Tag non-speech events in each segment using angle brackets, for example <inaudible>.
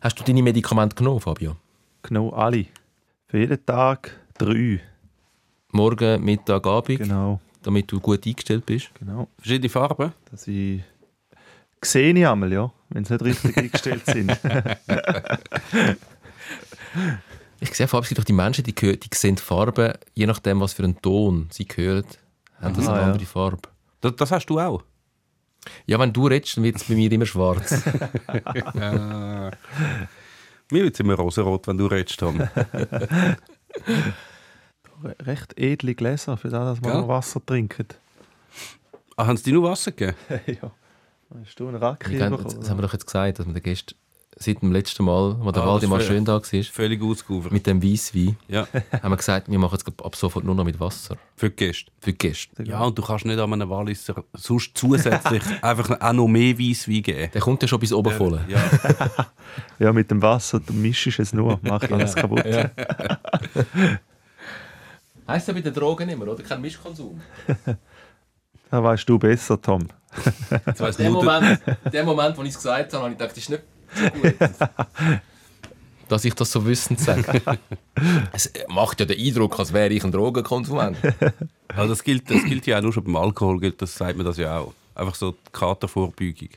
Hast du deine Medikamente genommen, Fabio? Genau, alle. Für jeden Tag drei. Morgen, Mittag, Abend, Genau, damit du gut eingestellt bist. genau. Verschiedene Farben? Dass ich sehe ich einmal, ja, wenn sie nicht richtig <laughs> eingestellt sind. <laughs> Ich sehe vor allem, es gibt doch die Menschen, die, gehö- die sehen Farben, je nachdem, was für einen Ton sie hören, haben das eine ja. andere Farbe. Das, das hast du auch. Ja, wenn du redest, dann wird es bei mir immer schwarz. <laughs> Mir wird es immer rosarot, wenn du redest, Tom. Re- <laughs> Recht edle Gläser, für das, dass man noch Wasser trinkt. Ah, haben sie dir nur Wasser gegeben? <laughs> ja. Hast du einen gehen- bekommen? das haben wir doch jetzt gesagt, dass wir den Gästen seit dem letzten Mal, wo der Ah, Waldemar schön da war, Völlig ausgeufert. mit dem Weisswein, Ja, <laughs> haben wir gesagt, wir machen jetzt ab sofort nur noch mit Wasser. für die Gäste. Für die Gäste. Ja, und du kannst nicht an einem Walliser sonst zusätzlich <laughs> einfach auch noch mehr Weisswein geben. Der kommt ja schon bis oben voll. Ja. <laughs> Ja, mit dem Wasser, du mischst es nur, mach alles kaputt. Heißt ja bei den Drogen immer, oder? Kein Mischkonsum. Da weißt du besser, Tom. Nur der- Moment, der Moment, wo ich es gesagt habe, habe ich gedacht, das ist nicht. <laughs> Dass ich das so wissend sage. <laughs> Es macht ja den Eindruck, als wäre ich ein Drogenkonsument. <laughs> Also das, gilt, das gilt ja auch nur schon beim Alkohol, gilt, das sagt man das ja auch. Einfach so die Katervorbeugung.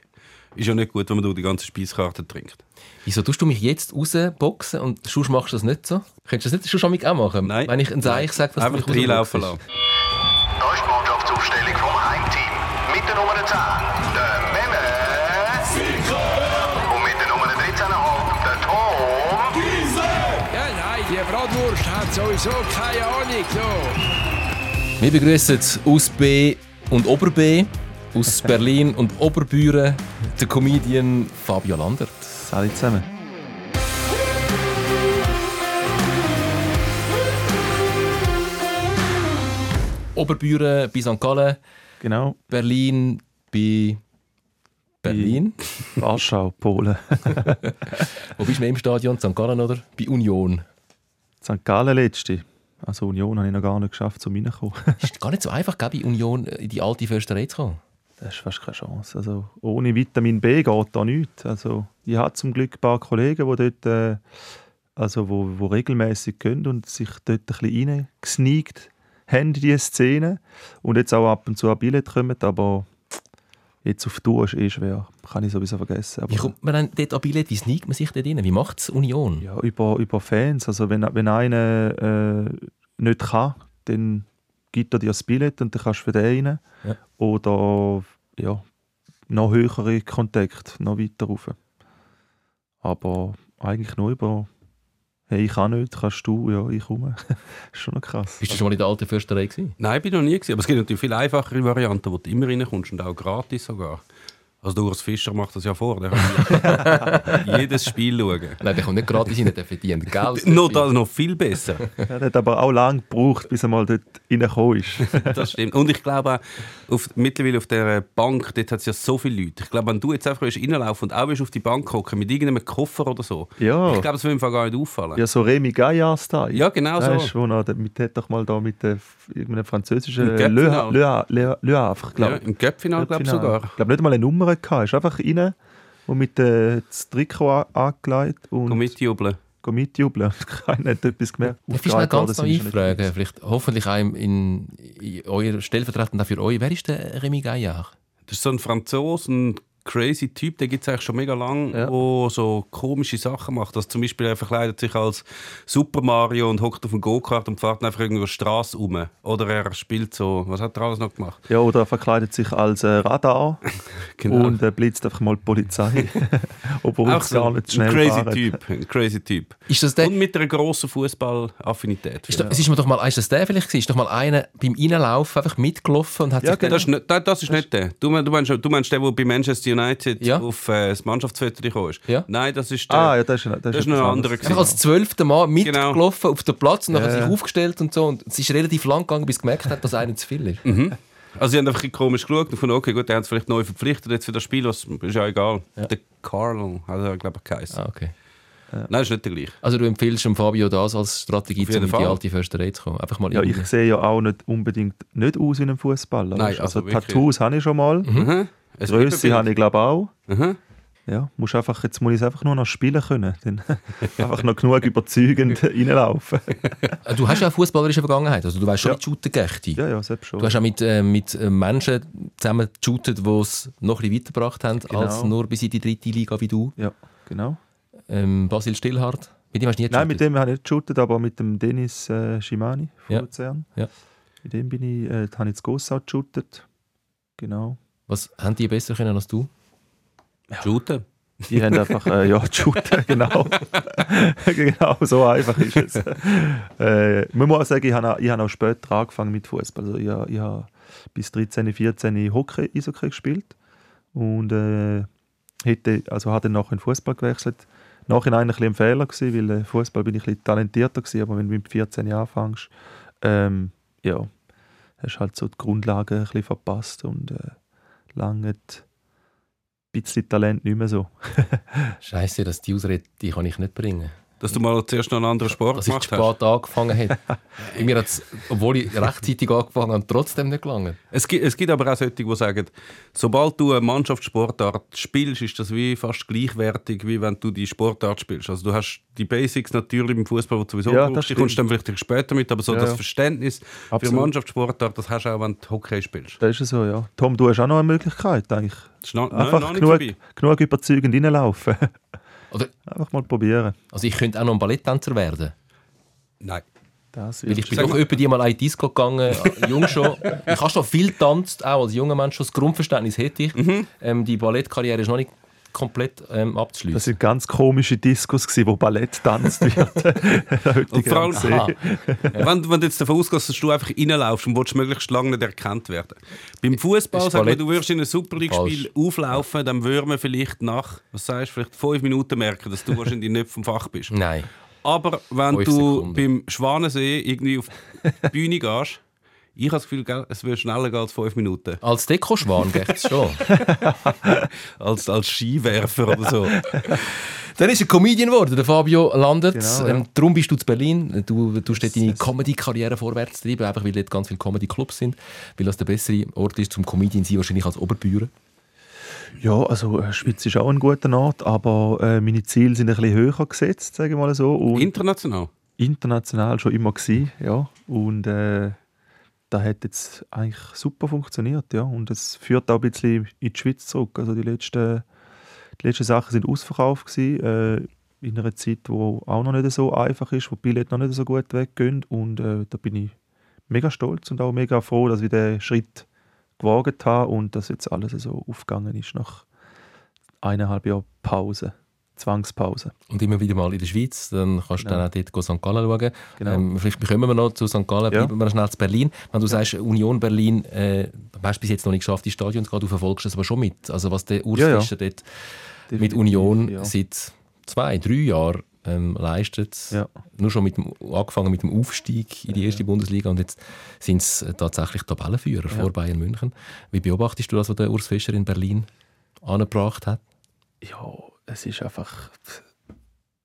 Ist ja nicht gut, wenn man die ganze Speiskarte trinkt. Wieso tust du mich jetzt rausboxen und sonst machst du das nicht so? Könntest du das nicht schon schon auch machen? Nein. Wenn ich ein Seich sage, dass Einfach du mich reinlaufen lassen. Da ist die Mannschaftsaufstellung vom Heimteam. Mit der Nummer 10, sowieso keine Ahnung. So. Wir begrüßen aus B und Ober B, aus <laughs> Berlin und Oberbüren, den Comedian Fabio Landert. Alle zusammen. Oberbüren bei St. Gallen, Genau. Berlin bei Berlin. Warschau, Polen. <laughs> Wo bist du im Stadion? St. Gallen oder bei Union? St. Gallen letzte. Also Union habe ich noch gar nicht geschafft, zum reinkommen. <laughs> Ist gar nicht so einfach, bei Union in die alte Försterei zu kommen. Das ist fast keine Chance. Also, ohne Vitamin B geht da nichts. Also, ich habe zum Glück ein paar Kollegen, die dort äh, also wo, wo regelmäßig gehen und sich dort ein bisschen reingesneakt haben in diese Szene. Und jetzt auch ab und zu ein Billett kommen, aber jetzt auf Tour ist eh schwer. Kann ich sowieso vergessen. Aber, Wie kommt man dann dort an Billett? Wie sneakt man sich dort rein? Wie macht es Union? ja, über, über Fans. Also wenn, wenn einer äh, nicht kann, dann gibt er dir das Billett und dann kannst du für den rein. Ja. Oder ja, noch höhere Kontakt, noch weiter rauf. Aber eigentlich nur über «Hey, ich kann nicht, kannst du?» «Ja, ich komme.» <laughs> ist schon noch krass. Bist du schon mal in der alten Försterei gewesen? Nein, bin noch nie gewesen. Aber es gibt natürlich viel einfachere Varianten, wo du immer reinkommst und auch gratis sogar. Also Urs Fischer macht das ja vor. Der kann <laughs> jedes Spiel schauen. Nein, der kommt nicht gratis rein, der verdient Geld. <laughs> Noch, das noch viel besser. Er hat aber auch lange gebraucht, bis er mal dort reingekommen ist. <laughs> Das stimmt. Und ich glaube auch, auf, mittlerweile auf der Bank, dort hat es ja so viele Leute. Ich glaube, wenn du jetzt einfach reinlaufen und auch auf die Bank gucken mit irgendeinem Koffer oder so, Ja. ich glaube, das würde im Fall gar nicht auffallen. ja, so Remy Gaillard Style. Ja, genau so. Weißt du, wo er mit, hat doch mal da mit der, irgendeinem französischen Le, Le, Cup-Final. Le, Le Havre, ja, glaube Im Cup-Final, glaube ich sogar. Ich glaube nicht mal eine Nummer gehabt. Er ist einfach rein und mit dem Trikot an- angelegt und Komm mitjubeln. go mitjubeln. Keiner <laughs> hat etwas gemerkt. Darf ich schnell Aufgereiht ganz nicht. einfragen? Vielleicht hoffentlich einem in, in euer stellvertretend auch für euch. Wer ist der Remy Gaillard? Das ist so ein Franzose, ein crazy Typ, der gibt es eigentlich schon mega lang, Ja. der so komische Sachen macht. Also zum Beispiel er verkleidet sich als Super Mario und hockt auf dem Go-Kart und fährt einfach irgendwo die Straße um. Oder er spielt so, was hat er alles noch gemacht? Ja, oder er verkleidet sich als äh, Radar <laughs> Genau. und äh, blitzt einfach mal die Polizei. <laughs> Obwohl es so gar nicht ein schnell crazy fahren. Typ, ein crazy Typ. Ist das der? Und mit einer grossen Fußballaffinität. Ist, da- ist mir doch mal, ist das der vielleicht gewesen? Ist doch mal einer beim Reinlaufen einfach mitgelaufen und hat Ja, sich Das ist, nicht, das- das ist nicht der. Du, du, meinst, du meinst den, der bei Manchester United Ja. auf äh, das Mannschaftsfoto gekommen ist? Ja. Nein, das ist der. Ah, ja, das ist, das Das ist noch ein anderer einfach als zwölfte Mal mitgelaufen auf den Platz und dann hat Ja. sich aufgestellt und so. Und es ist relativ lang gegangen, bis er gemerkt hat, dass einer zu viel ist. <laughs> Also sie haben einfach ein komisch geschaut und gefunden, okay, gut, der hat es vielleicht neu verpflichtet jetzt für das Spiel, was ist ja egal. Der Carl hat er, glaube ich, geheißen. Ah, okay. Nein, das ist nicht der gleiche. Also du empfiehlst dem Fabio das als Strategie, um in die alte Försterei zu kommen. Einfach mal Ja, ich sehe ja auch nicht unbedingt nicht aus wie ein Fußballer. Nein, also also. Tattoos habe ich schon mal. Mhm. Ein Größe habe ich glaube auch. Mhm. ja, musst einfach, jetzt muss ich es einfach nur noch spielen können. Dann <laughs> einfach noch genug überzeugend <laughs> reinlaufen. Äh, Du hast ja eine fußballerische Vergangenheit. Also du weißt schon, Ja. wie shooten geht. Ja, ja, selbst schon. Du hast auch mit, äh, mit äh, Menschen zusammen geshootet, die es noch ein bisschen weitergebracht haben, Genau. als nur bis in die dritte Liga wie du. Ja, genau. Ähm, Basil Stillhardt. Mit dem hast du nie Nein, mit dem habe ich nicht geshootet, aber mit dem Dennis äh, Schimani von Ja. Luzern. Ja. Mit dem bin ich, äh, habe ich das Gossau geshootet. Genau. Was haben die besser können als du? Shooten. Die haben einfach, äh, ja, shooten, <laughs> genau. <laughs> genau, so einfach ist es. <laughs> äh, man muss auch sagen, ich habe auch, ich habe auch später angefangen mit Fußball. Also ich, habe- ich habe bis 13, 14 Hockey, Eishockey gespielt und äh, hätte, also habe dann nachher in Fußball gewechselt. Nachhinein ein bisschen ein Fehler gewesen, weil äh, Fußball bin ich ein talentierter gewesen, aber wenn du mit 14 Jahren anfängst, ähm, ja, hast halt so die Grundlagen ein bisschen verpasst und äh, lange bisschen Talent nicht mehr so. <laughs> Scheiße, dass die Ausrede die kann ich nicht bringen. Dass du mal zuerst noch einen anderen Sport Dass ich gemacht hast. spät angefangen habe. <laughs> Mir hat's, obwohl ich rechtzeitig angefangen habe, trotzdem nicht gelangen. Es gibt, es gibt aber auch solche, die sagen, sobald du eine Mannschaftssportart spielst, ist das wie fast gleichwertig, wie wenn du die Sportart spielst. Also du hast die Basics natürlich im Fußball, die du sowieso Ja, das brauchst, die kommst dann vielleicht später mit, aber so Ja, das ja. Verständnis für Absolut. Mannschaftssportart, das hast du auch, wenn du Hockey spielst. Das ist ja so, ja. Tom, du hast auch noch eine Möglichkeit, eigentlich. Das ist noch, nein, Einfach noch nicht genug, genug überzeugend reinlaufen. <laughs> Oder, Einfach mal probieren. also ich könnte auch noch ein Balletttänzer werden. Nein. Das Weil ich bin doch über die mal in Disco gegangen, <laughs> jung schon. Ich habe schon viel getanzt, auch als junger Mensch schon. Das Grundverständnis hätte ich. Mhm. Ähm, die Ballettkarriere ist noch nicht komplett ähm, Das abzuschließen. sind ganz komische Diskos, gewesen, wo Ballett tanzt wird. <laughs> <laughs> Und vor allem, wenn, wenn du jetzt davon ausgehst, dass du einfach reinlaufst und willst möglichst lange nicht erkannt werden. Beim Fußball, wir, Ballett du würdest in einem Super League-Spiel auflaufen, dann würde man vielleicht nach, was sagst du, vielleicht fünf Minuten merken, dass du wahrscheinlich nicht vom Fach bist. Nein. Aber wenn du Sekunden. beim Schwanensee irgendwie auf die Bühne gehst, ich habe das Gefühl, es wird schneller gehen als fünf Minuten. Als Dekoschwan geht es schon. <laughs> Als, als Skiwerfer oder so. <laughs> Dann ist er Comedian geworden, der Fabio Landet. Genau, ja. ähm, darum bist du zu Berlin. Du tust dort deine Comedy-Karriere vorwärts treiben, einfach weil dort ganz viele Comedy-Clubs sind. Weil das der bessere Ort ist zum Comedian sein, wahrscheinlich als Oberbühne. Ja, also äh, Schweiz ist auch ein guter Ort, aber äh, meine Ziele sind ein bisschen höher gesetzt, sage ich mal so. Und International. international schon immer gewesen, ja. Und äh, das hat jetzt eigentlich super funktioniert, ja. Und es führt auch ein bisschen in die Schweiz zurück. Also die letzten, die letzten Sachen sind ausverkauft gewesen, äh, in einer Zeit, wo auch noch nicht so einfach ist, wo die Billette noch nicht so gut weggehen. Und äh, da bin ich mega stolz und auch mega froh, dass ich den Schritt gewagt habe und dass jetzt alles so aufgegangen ist nach eineinhalb Jahren Pause, Zwangspause. Und immer wieder mal in der Schweiz. Dann kannst du Genau. dann auch dort St. Gallen schauen. Genau. Ähm, vielleicht kommen wir noch zu St. Gallen, Ja. bleiben wir noch schnell zu Berlin. Wenn du sagst, Union Berlin, äh, hast du bis jetzt noch nicht geschafft, die Stadion zu gehen, du verfolgst das aber schon mit. Also was der Urs Ja, ja. Fischer dort mit Definitiv, Union ja. seit zwei, drei Jahren ähm, leistet. Ja. Nur schon mit dem, angefangen mit dem Aufstieg in die erste Bundesliga und jetzt sind es äh, tatsächlich Tabellenführer vor Bayern München. Wie beobachtest du das, was der Urs Fischer in Berlin angebracht hat? ja, es ist einfach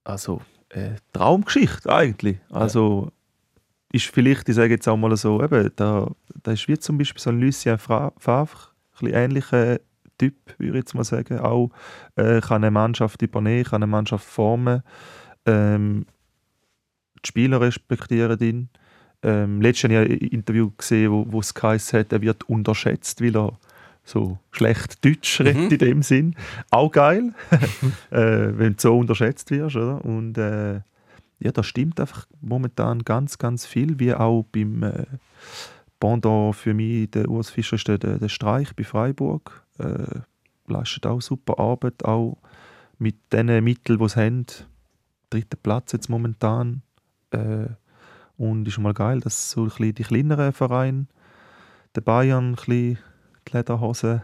also äh, Traumgeschichte eigentlich. Also ist vielleicht, ich sage jetzt auch mal so, eben, da, da ist wie zum Beispiel so ein Lucien Favre, ein bisschen ähnlicher Typ, würde ich jetzt mal sagen. Auch äh, kann eine Mannschaft übernehmen, kann eine Mannschaft formen. Ähm, die Spieler respektieren ihn. Ähm, letztes Jahr habe ich ein Interview gesehen, wo, wo es geheißen hat, er wird unterschätzt, weil er so schlecht Deutsch redet in dem Sinn. Auch geil, <laughs> äh, wenn du so unterschätzt wirst. Oder? Und äh, ja, das stimmt einfach momentan ganz, ganz viel, wie auch beim äh, Pendant für mich, der Urs Fischer ist der, der, der Streich bei Freiburg. Äh, leistet auch super Arbeit, auch mit den Mitteln, die sie haben. Dritter Platz jetzt momentan. Äh, und ist schon mal geil, dass so ein bisschen die kleineren Vereine, der Bayern, ein bisschen die Lederhose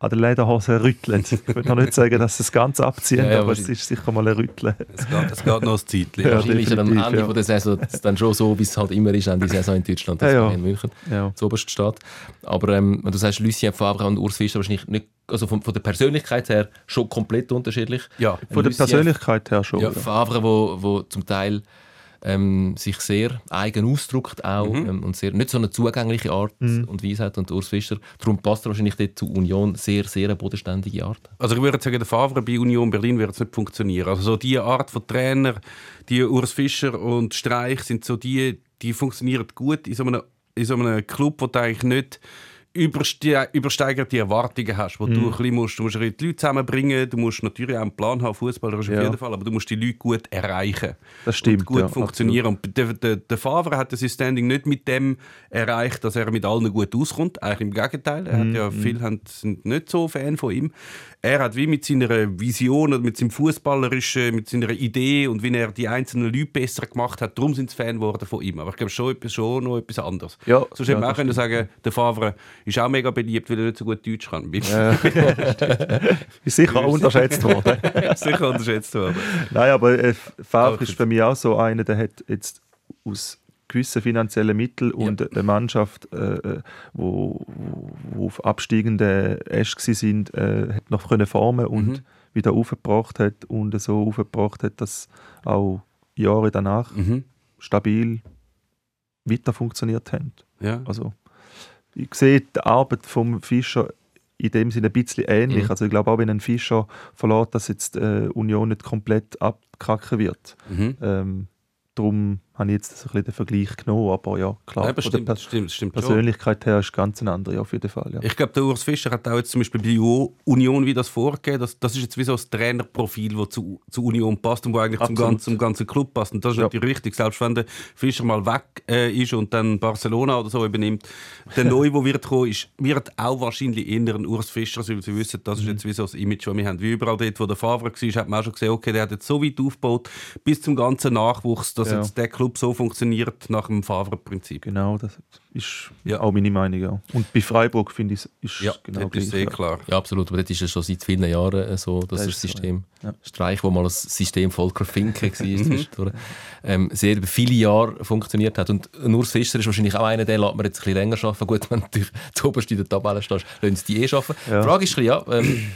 an der Lederhose rütteln. <laughs> Ich würde noch nicht sagen, dass sie es ganz abziehen, Ja, ja, aber es ist sicher mal ein Rütteln. Es geht, es geht noch ein Zeitchen. Ja, Wahrscheinlich ist er am Ende ja. von der Saison dann schon so, wie es halt immer ist, Ende Saison in Deutschland, dass Ja, ja. Bayern München Ja. zuoberst steht. Aber ähm, wenn du sagst, Lucien Favre und Urs Fischer wahrscheinlich nicht, also von, von der Persönlichkeit her schon komplett unterschiedlich. Ja. Von der Lucien- Persönlichkeit her schon. Ja? Favre, wo, wo zum Teil ähm, sich sehr eigen ausdrückt auch Mhm. ähm, und sehr, nicht so eine zugängliche Art und Weise hat. Und Urs Fischer, darum passt er wahrscheinlich dort zu Union sehr, sehr eine bodenständige Art. Also ich würde sagen, der Favre bei Union Berlin wird es nicht funktionieren. Also so die Art von Trainer, die Urs Fischer und Streich sind so die, die funktionieren gut in so einem, in so einem Club, wo du eigentlich nicht überste übersteigerte Erwartungen hast, wo Mhm. du ein bisschen musst, du musst die Leute zusammenbringen, du musst natürlich auch einen Plan haben, fußballerisch auf Ja. jeden Fall, aber du musst die Leute gut erreichen. Das stimmt, Und gut ja, funktionieren. Und der, der, der Favre hat das Standing nicht mit dem erreicht, dass er mit allen gut auskommt. Eigentlich im Gegenteil. Er Mhm, hat ja, viele haben, sind nicht so Fan von ihm. Er hat wie mit seiner Vision und mit seinem Fußballerischen, mit seiner Idee und wie er die einzelnen Leute besser gemacht hat, darum sind sie Fan geworden von ihm. Aber ich glaube schon, etwas, schon noch etwas anderes. Ja, Sonst ja, hätte man auch das können sagen, der Favre ist auch mega beliebt, weil er nicht so gut Deutsch kann. <laughs> Ist sicher unterschätzt worden. <laughs> Sicher unterschätzt worden. Nein, aber äh, Favre ist für mich auch so einer, der hat jetzt aus gewissen finanziellen Mitteln und eine Mannschaft, äh, äh, wo, wo, auf absteigenden Ästen sind, äh, hat noch können formen und Mhm. wieder aufgebracht hat und so aufgebracht hat, dass auch Jahre danach Mhm. stabil weiter funktioniert haben. Ja. Also ich sehe die Arbeit vom Fischer in dem Sinne ein bisschen ähnlich. Mhm. Also ich glaube auch, wenn ein Fischer verlässt, dass jetzt äh, Union nicht komplett abkacken wird. Mhm. Ähm, darum habe ich jetzt so ein bisschen den Vergleich genommen, aber ja, klar, Ja, aber stimmt, Pers stimmt, stimmt schon. Persönlichkeit her ist ganz eine andere auf jeden Fall. Ja. Ich glaube, der Urs Fischer hat auch jetzt zum Beispiel bei Union wie das vorgegeben. Das, das ist jetzt wie so ein Trainerprofil, das zu, zu Union passt und wo eigentlich zum ganzen, zum ganzen Club passt. Und das ist Ja. natürlich richtig. Selbst wenn der Fischer mal weg äh, ist und dann Barcelona oder so übernimmt, der <laughs> Neue, der wird kommen, ist, wird auch wahrscheinlich eher ein Urs Fischer sein, weil sie wissen, das ist Mhm. jetzt wie so das Image, das wir haben. Wie überall dort, wo der Favre war, hat man auch schon gesehen, okay, der hat jetzt so weit aufgebaut, bis zum ganzen Nachwuchs, dass Ja. jetzt der Club so funktioniert nach dem Favre-Prinzip. Genau, das ist Ja. auch meine Meinung. Ja. Und bei Freiburg finde ich, es ist Ja, genau das ist sehr ja. klar. Ja, absolut. Aber das ist ja schon seit vielen Jahren äh, so, dass Das das, ist so, System ja. Streich, wo mal das System Volker Finke <laughs> war, ähm, sehr über viele Jahre funktioniert hat. Und Urs Fischer ist wahrscheinlich auch einer, der lässt man jetzt ein bisschen länger arbeiten. Gut, <laughs> wenn du natürlich zu oberst in der Tabelle stehst, lassen sie die eh arbeiten. Ja. Die Frage ist ein bisschen, ja, ähm,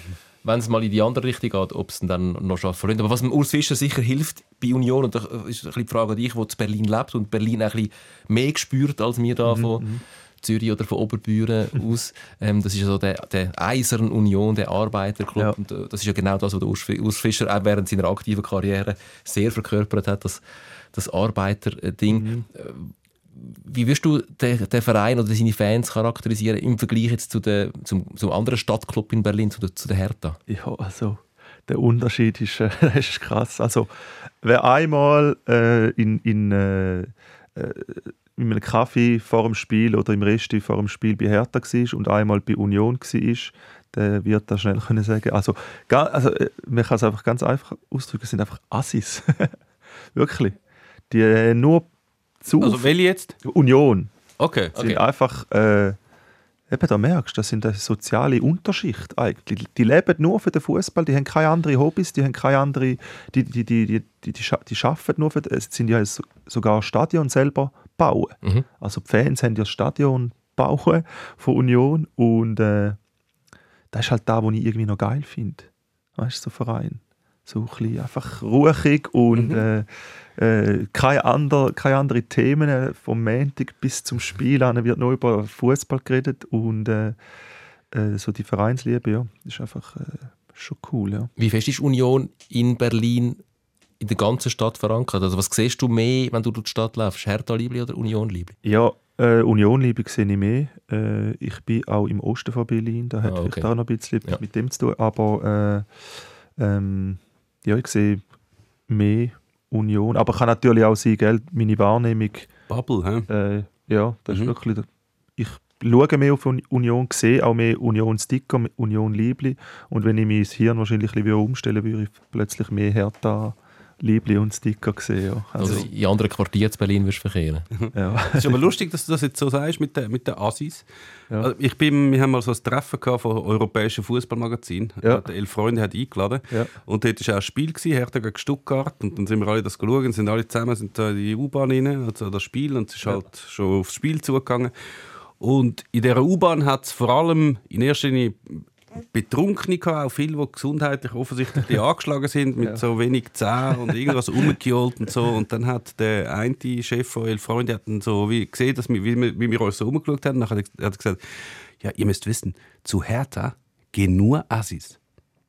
wenn es mal in die andere Richtung geht, ob es dann noch schaffen wollen. Aber was dem Urs Fischer sicher hilft bei Union, und da ist ein bisschen die Frage an dich, der in Berlin lebt und Berlin ein bisschen mehr spürt als wir da von Zürich oder von Oberbüren <laughs> aus. Ähm, das ist ja so der, der Eisern Union, der Arbeiterclub. Ja. Und äh, das ist ja genau das, was der Urs Fi- Urs Fischer auch während seiner aktiven Karriere sehr verkörpert hat, das, das Arbeiterding. Äh, Wie wirst du den, den Verein oder seine Fans charakterisieren im Vergleich jetzt zu der, zum, zum anderen Stadtclub in Berlin, zu der, zu der Hertha? Ja, also der Unterschied ist, äh, <laughs> ist krass. Also wer einmal äh, in, in, äh, äh, in einem Kaffee vor dem Spiel oder im Resti vor dem Spiel bei Hertha war und einmal bei Union war, der wird da schnell können sagen. Also, also äh, man kann es einfach ganz einfach ausdrücken, es sind einfach Assis. <laughs> Wirklich. Die äh, nur zu Also welche jetzt? Union Okay. sind Okay. einfach, äh, eben da merkst das sind eine soziale Unterschicht eigentlich. Die leben nur für den Fußball, die haben keine anderen Hobbys, die haben keine andere, die, die, die, die, die, die, die arbeiten nur für, es sind ja so- sogar Stadion selber bauen. Mhm. Also die Fans haben ja das Stadion bauen von Union und äh, das ist halt da, was ich irgendwie noch geil finde. Weißt du, so Verein. So ein bisschen einfach ruhig und Mhm. äh, äh, keine, ander, keine anderen Themen. äh, Vom Montag bis zum Spiel an wird nur über Fußball geredet und äh, äh, so die Vereinsliebe, ja, ist einfach äh, schon cool. Ja. Wie fest ist Union in Berlin in der ganzen Stadt verankert? Also was siehst du mehr, wenn du durch die Stadt läufst? Hertha-Liebli oder Union-Liebli? Ja, äh, Union-Liebe sehe ich mehr. Äh, ich bin auch im Osten von Berlin, da hat Ah, vielleicht okay. auch noch ein bisschen Ja. mit dem zu tun. Aber äh, ähm, ja, ich sehe mehr Union. Aber kann natürlich auch sein, gell, meine Wahrnehmung, Bubble, hä? äh, ja, das Mhm. ist wirklich, ich schaue mehr auf Uni- Union, sehe auch mehr Union-Sticker, Union-Liebli. Und wenn ich mein Hirn wahrscheinlich ein bisschen umstellen würde, würde ich plötzlich mehr Hertha Liebli und Sticker sehen. Ja. Also Also, in anderen Quartieren zu Berlin wirst du verkehren. <laughs> ja. Es ist aber lustig, dass du das jetzt so sagst mit den, mit den Assis. Ja. Also ich bin, wir haben mal so ein Treffen gehabt von europäischen Fußballmagazin. Ja. Der Elf Freunde hat eingeladen. Ja. Und dort war auch ein Spiel, gewesen, Hertha gegen Stuttgart. Und dann sind wir alle das geschaut und sind alle zusammen sind da in die U-Bahn rein, also das Spiel. Und es ist halt schon aufs Spiel zugegangen. Und in dieser U-Bahn hat es vor allem in erster Linie Betrunkene gehabt, auch viele, die gesundheitlich offensichtlich <laughs> angeschlagen sind, mit so wenig Zähnen und irgendwas rumgeholt und so. Und dann hat der eine Chef von Elf Freunde hat dann so wie gesehen, dass wir, wie, wir, wie wir uns so rumgeschaut haben. Nachher hat er gesagt, ja, ihr müsst wissen, zu Hertha gehen nur Assis.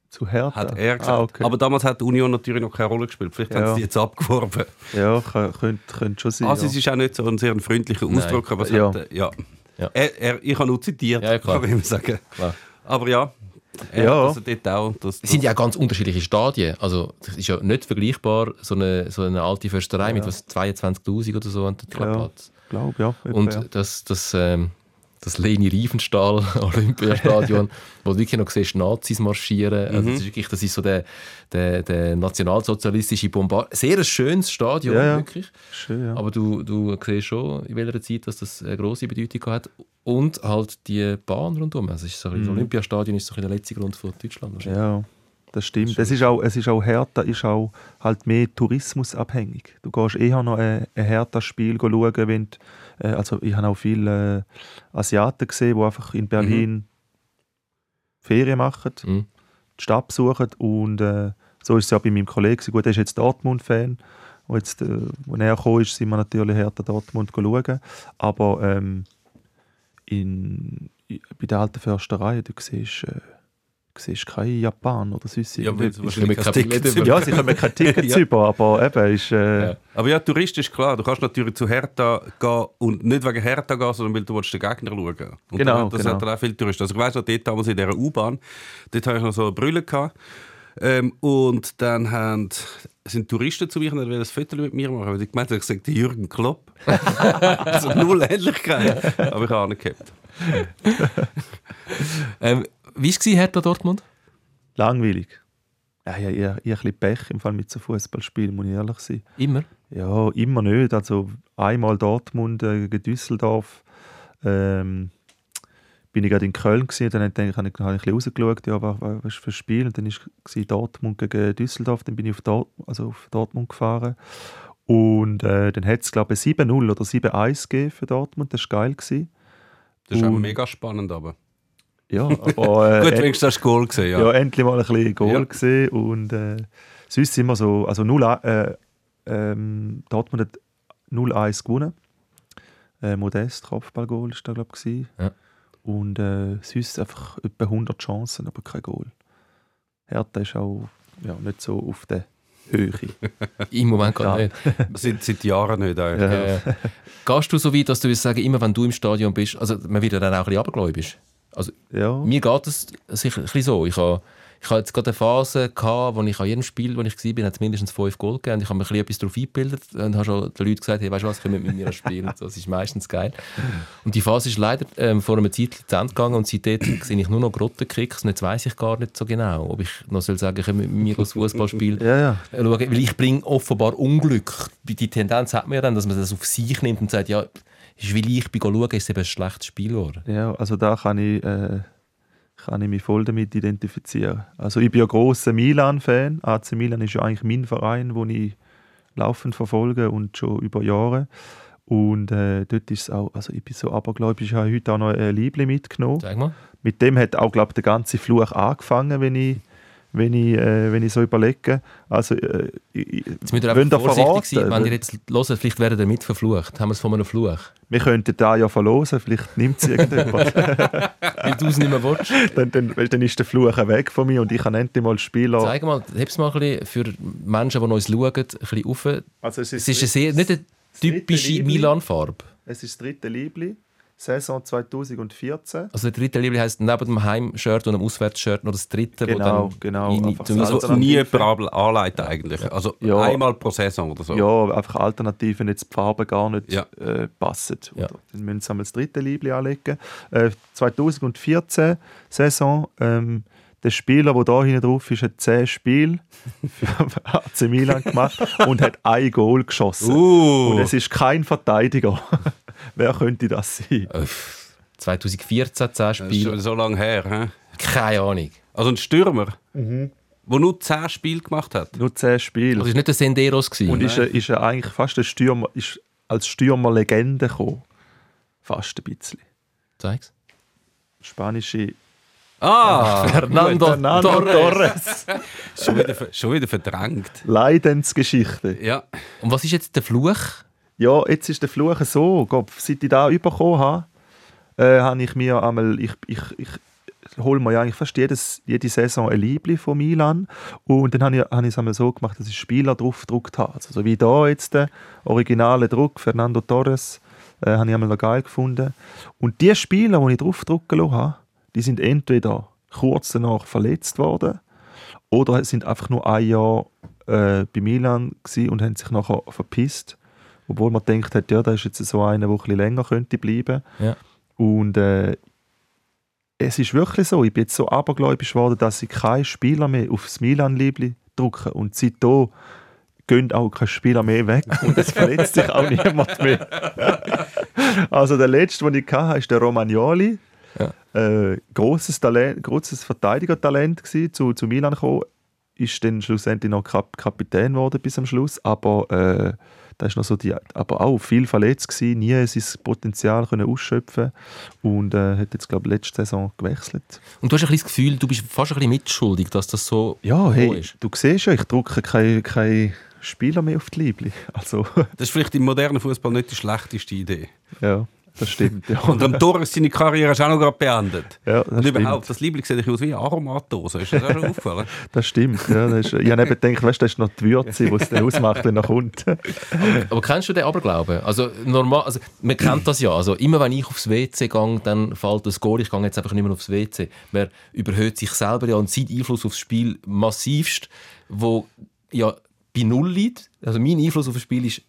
Zu Hertha? Hat er gesagt. Ah, okay. Aber damals hat die Union natürlich noch keine Rolle gespielt. Vielleicht haben Ja. sie die jetzt abgeworben. ja, könnte, könnte schon sein. Assis ja. ist auch nicht so ein sehr freundlicher Ausdruck, aber es Ja. hat, äh, ja. Ja. Er, er, ich habe nur zitiert, Ja, klar. kann ich sagen. Klar. Aber ja, Ja. also dort auch... Das, Es sind ja auch ganz unterschiedliche Stadien. Also, es ist ja nicht vergleichbar, so eine, so eine alte Försterei mit was 22.000 oder so an der Platz. glaube ja. etwa, Und ja. das, das, ähm, das Leni Riefenstahl <laughs> Olympiastadion, wo du wirklich noch siehst, Nazis marschieren. Also Mhm. das, ist wirklich, das ist so der, der, der nationalsozialistische Bombard. Sehr ein schönes Stadion, Ja, ja. wirklich. Schön, ja. Aber du, du siehst schon, in welcher Zeit dass das eine grosse Bedeutung hat. Und halt die Bahn rundum. Also ist so bisschen- das Olympiastadion ist so ein der letzte Grund von Deutschland. wahrscheinlich. Mhm. Ja, das stimmt. Es ist auch, es ist auch Hertha ist auch halt mehr tourismusabhängig. Du gehst eher noch ein, ein Hertha-Spiel schauen, wenn du, äh, also ich habe auch viele äh, Asiaten gesehen, die einfach in Berlin Ferien machen, Mhm. die Stadt besuchen und äh, so ist es ja bei meinem Kollegen. Gut, er ist jetzt Dortmund-Fan. Und jetzt, äh, als er gekommen ist, sind wir natürlich Hertha Dortmund schauen. Aber ähm, in, i- bei der alten Försterei, du siehst, äh, siehst keine Japaner oder sonst Ja, weil sie wahrscheinlich kein kein Ticket Ticket über- Ja, sie kommen keine Tickets <laughs> Ja. über, aber eben ist... Äh, Ja. Aber ja, Tourist ist klar. Du kannst natürlich zu Hertha gehen und nicht wegen Hertha gehen, sondern weil du willst den Gegner schauen Und Genau, dann, das genau. hat dann auch viele Touristen. Also ich weiss noch, dort damals in dieser U-Bahn, dort hatte ich noch so eine Brille. Gehabt. Ähm, und dann haben, sind Touristen zu mir und wollten ein Foto mit mir machen. Weil ich gemeint habe, ich sage, der Jürgen Klopp. <laughs> also null Ähnlichkeit. Aber ich habe auch nicht gehabt. <laughs> Ähm, wie war es, Hertha Dortmund? langweilig. Ja, ja, ich, ich, ein bisschen Pech im Fall mit so Fußballspielen, muss ich ehrlich sein. Immer. Ja, immer nicht. Also einmal Dortmund äh, gegen Düsseldorf. Ähm, bin ich gerade in Köln gewesen, dann habe ich, habe ich ein bisschen rausgeschaut, ja, was, was ist für ein Spiel. Und dann war Dortmund gegen Düsseldorf, dann bin ich auf, Dort, also auf Dortmund gefahren. Und äh, dann hat es, glaube ich, 7-0 oder 7-1 gegeben für Dortmund, das war geil. Gewesen. Das ist auch mega spannend. Aber. Ja, <laughs> aber äh, Gut, wenigstens hast du Goal gesehen. ja. Ja. endlich mal ein bisschen Goal Ja. gesehen. Und äh, sonst sind wir so, also 0, äh, ähm, Dortmund hat 0-1 gewonnen. Äh, Modest, Kopfballgoal ist da, glaube ich. Ja. Und äh, sonst einfach etwa 100 Chancen, aber kein Goal. Hertha ist auch ja, nicht so auf der Höhe. <laughs> Im Moment gar Ja. nicht. Seit, seit Jahren nicht. Eigentlich. Ja. Äh, gehst du so weit, dass du willst sagen, immer wenn du im Stadion bist, also man wird dann auch ein bisschen abergläubisch. Also ja. mir geht es sicher ein bisschen so. Ich habe ich habe jetzt gerade eine Phase gehabt, wo ich an jedem Spiel, wo ich war, hat es mindestens fünf Goal gegeben. Und ich habe mir ein bisschen etwas darauf eingebildet und habe schon den Leuten gesagt, hey, weißt du was, kommt mit mir spielen. Und <laughs> so. Das ist meistens geil. Und die Phase ist leider ähm, vor einer Zeit zu Ende gegangen und seitdem <clears throat> sehe ich nur noch Grottenkicks. Und jetzt weiss ich gar nicht so genau, ob ich noch soll sagen, komm mit mir das Fußballspiel <laughs> Ja, ja. schauen, weil ich bringe offenbar Unglück. Die Tendenz hat man ja dann, dass man das auf sich nimmt und sagt, ja, ist, weil ich bin schauen, ist es eben ein schlechtes Spiel geworden. Ja, also da kann ich, äh, kann ich mich voll damit identifizieren. Also ich bin ja grosser Milan-Fan. AC Milan ist ja eigentlich mein Verein, den ich laufend verfolge und schon über Jahre. Und äh, dort ist es auch, also ich bin so abergläubisch, ich habe heute auch noch ein Liebling mitgenommen. Sag mal. Mit dem hat auch, glaube der ganze Fluch angefangen, wenn ich, wenn ich, äh, wenn ich so überlege. Also, äh, ich, Jetzt müsst ihr einfach vorsichtig sein, wenn ihr jetzt hört, vielleicht werdet ihr mit verflucht. Haben wir es von einem Fluch? wir könnten da ja verlosen, vielleicht nimmt es irgendjemand. <laughs> Weil du es nicht mehr willst. <laughs> dann, dann, weil dann ist der Fluch weg von mir und ich kann endlich mal Spieler. Zeig mal, heb's mal ein bisschen für Menschen, die uns schauen, ein bisschen auf. Also es Es ist eine sehr, nicht eine typische Liebling. Milan-Farbe. Es ist das dritte Liebli, Saison 2014. Also der dritte Liebling heisst neben dem Heimshirt und dem Auswärtsshirt noch das dritte, Genau, wo dann genau, in- einfach zum- das Also nie jemand anleiten eigentlich. Also Ja. einmal pro Saison oder so. Ja, einfach Alternativen, jetzt die Farben gar nicht Ja. äh, passen. Ja. Dann müssen sie einmal das dritte Liebli anlegen. Äh, 2014 Saison. Ähm, der Spieler, der da hinten drauf ist, hat 10 Spiele <laughs> für AC Milan gemacht und hat ein Goal geschossen. Uh. Und es ist kein Verteidiger. Wer könnte das sein? Uff. 2014, 10 Das ist Spiele. schon so lange her. He? Keine Ahnung. Also ein Stürmer, Mhm. der nur 10 Spiele gemacht hat. Nur 10 Spiele. Also ist nicht der Senderos gewesen. Und ist er, ist er eigentlich fast ein Stürmer, ist als Stürmer-Legende gekommen. Fast ein bisschen. Zeig's. Spanische Ah, <laughs> Fernando, Fernando Torres. schon wieder, schon wieder verdrängt. Leidensgeschichte. Ja. Und was ist jetzt der Fluch? Ja, jetzt ist der Fluch so. Gott, seit ich da bekommen habe, äh, habe ich mir einmal, ich, ich, ich hole mir ja eigentlich fast jedes, jede Saison ein Liebling von Milan und dann habe ich, habe ich es einmal so gemacht, dass ich Spieler drauf gedruckt habe. Also so wie da jetzt der originale Druck, Fernando Torres, äh, habe ich einmal noch geil gefunden. Und die Spieler, die ich drauf gedruckt habe, die sind entweder kurz danach verletzt worden oder sind einfach nur ein Jahr äh, bei Milan und haben sich nachher verpisst. Obwohl man denkt hat, ja, da ist jetzt so einer, der ein bisschen länger könnte bleiben. Ja. Und äh, es ist wirklich so, ich bin jetzt so abergläubisch geworden, dass ich keinen Spieler mehr aufs Milan-Liebli drücke. Und seitdem gehen auch keine Spieler mehr weg <laughs> und es verletzt sich auch niemand mehr. <laughs> also der letzte, den ich hatte, ist der Romagnoli. Äh, grosses, Talent, grosses Verteidigertalent gewesen, zu, zu Milan gekommen. Ist dann schlussendlich noch Kap Kapitän geworden bis am Schluss, aber äh, da ist noch so die, aber auch viel verletzt gewesen, nie sein Potenzial können ausschöpfen und äh, hat jetzt glaube ich letzte Saison gewechselt. Und du hast ein bisschen das Gefühl, du bist fast ein bisschen mitschuldig, dass das so Ja, hey, ist. du siehst ja, ich drucke keine keine Spieler mehr auf die Liebli. <laughs> Also Das ist vielleicht im modernen Fußball nicht die schlechteste Idee. ja, das stimmt. Ja, Und am Torres seine Karriere ist auch noch gerade beendet. ja das Und überhaupt, stimmt. das Liebling sieht aus wie eine Aromatdose. Ist das auch schon aufgefallen? <laughs> Das stimmt. Ja, das ist, ich habe eben gedacht, weißt, das ist noch die Würze, die es dann ausmacht, wenn er kommt. Aber kennst du den Aberglauben? Also, normal, also, man kennt das ja. Also, immer wenn ich aufs WC gehe, dann fällt das Goal. Ich gehe jetzt einfach nicht mehr aufs WC. Man überhöht sich selber ja und sieht Einfluss aufs Spiel massivst, wo ja bei Null liegt. Also mein Einfluss auf das Spiel ist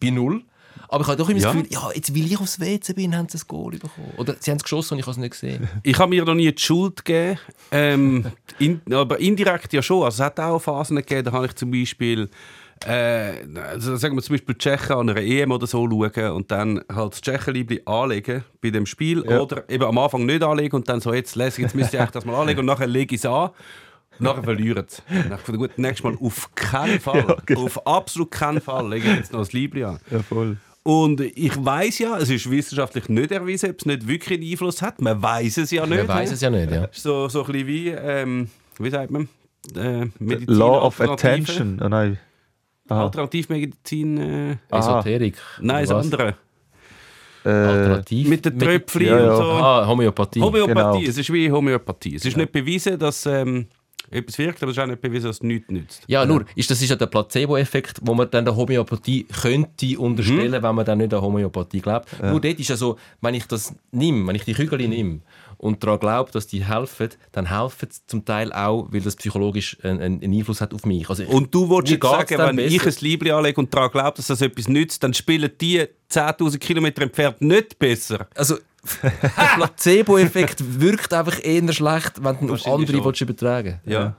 bei Null. Aber ich habe doch immer Ja. das Gefühl, ja, jetzt, weil ich aufs WC bin, haben sie das Goal bekommen. Oder sie haben es geschossen und ich habe es nicht gesehen. <laughs> Ich habe mir noch nie die Schuld gegeben, ähm, in, aber indirekt ja schon. Also es hat auch Phasen gegeben, da habe ich zum Beispiel, äh, also sagen wir zum Beispiel Tschechen an einer EM oder so schauen und dann halt das Tschechenliebli anlegen bei dem Spiel Ja. oder eben am Anfang nicht anlegen und dann so, jetzt lese jetzt müsste ich eigentlich das mal anlegen und nachher lege ich es an. Und Nachher verlieren sie. Dann gut, nächstes Mal auf keinen Fall, <laughs> Ja, genau. auf absolut keinen Fall lege ich jetzt noch das Liebli an. Ja, voll. Und ich weiß ja, es ist wissenschaftlich nicht erwiesen, ob es nicht wirklich einen Einfluss hat. Man weiß es ja nicht. Man weiß es ja nicht, ja. So, so ein bisschen wie, ähm, wie sagt man, äh, Medizin, Law of Alternative- Attention. Oh nein. Aha. Alternativmedizin, äh, Aha. Esoterik. nein, das andere. Äh, Alternativ. Mit den Tröpfchen Ja, ja. und so. Ah, Homöopathie. Homöopathie, genau. es ist wie Homöopathie. Es ist nicht bewiesen, dass ähm, etwas wirkt, aber es ist auch nicht bewiesen, dass es nichts nützt. Ja, nur, ist, das ist ja der Placebo-Effekt, wo man dann der Homöopathie könnte unterstellen, wenn man dann nicht an Homöopathie glaubt. Nur dort ist ja so, wenn ich das nehme, wenn ich die Kügel nehme und daran glaube, dass die helfen, dann helfen sie zum Teil auch, weil das psychologisch einen, einen Einfluss hat auf mich. Also ich- Und du wolltest geht's sagen, wenn ich besser. ein Liebling anlege und daran glaube, dass das etwas nützt, dann spielen die 10'000 Kilometer entfernt nicht besser. Also, der Placebo-Effekt <laughs> wirkt einfach eher schlecht, wenn du ihn auf andere willst übertragen Ja.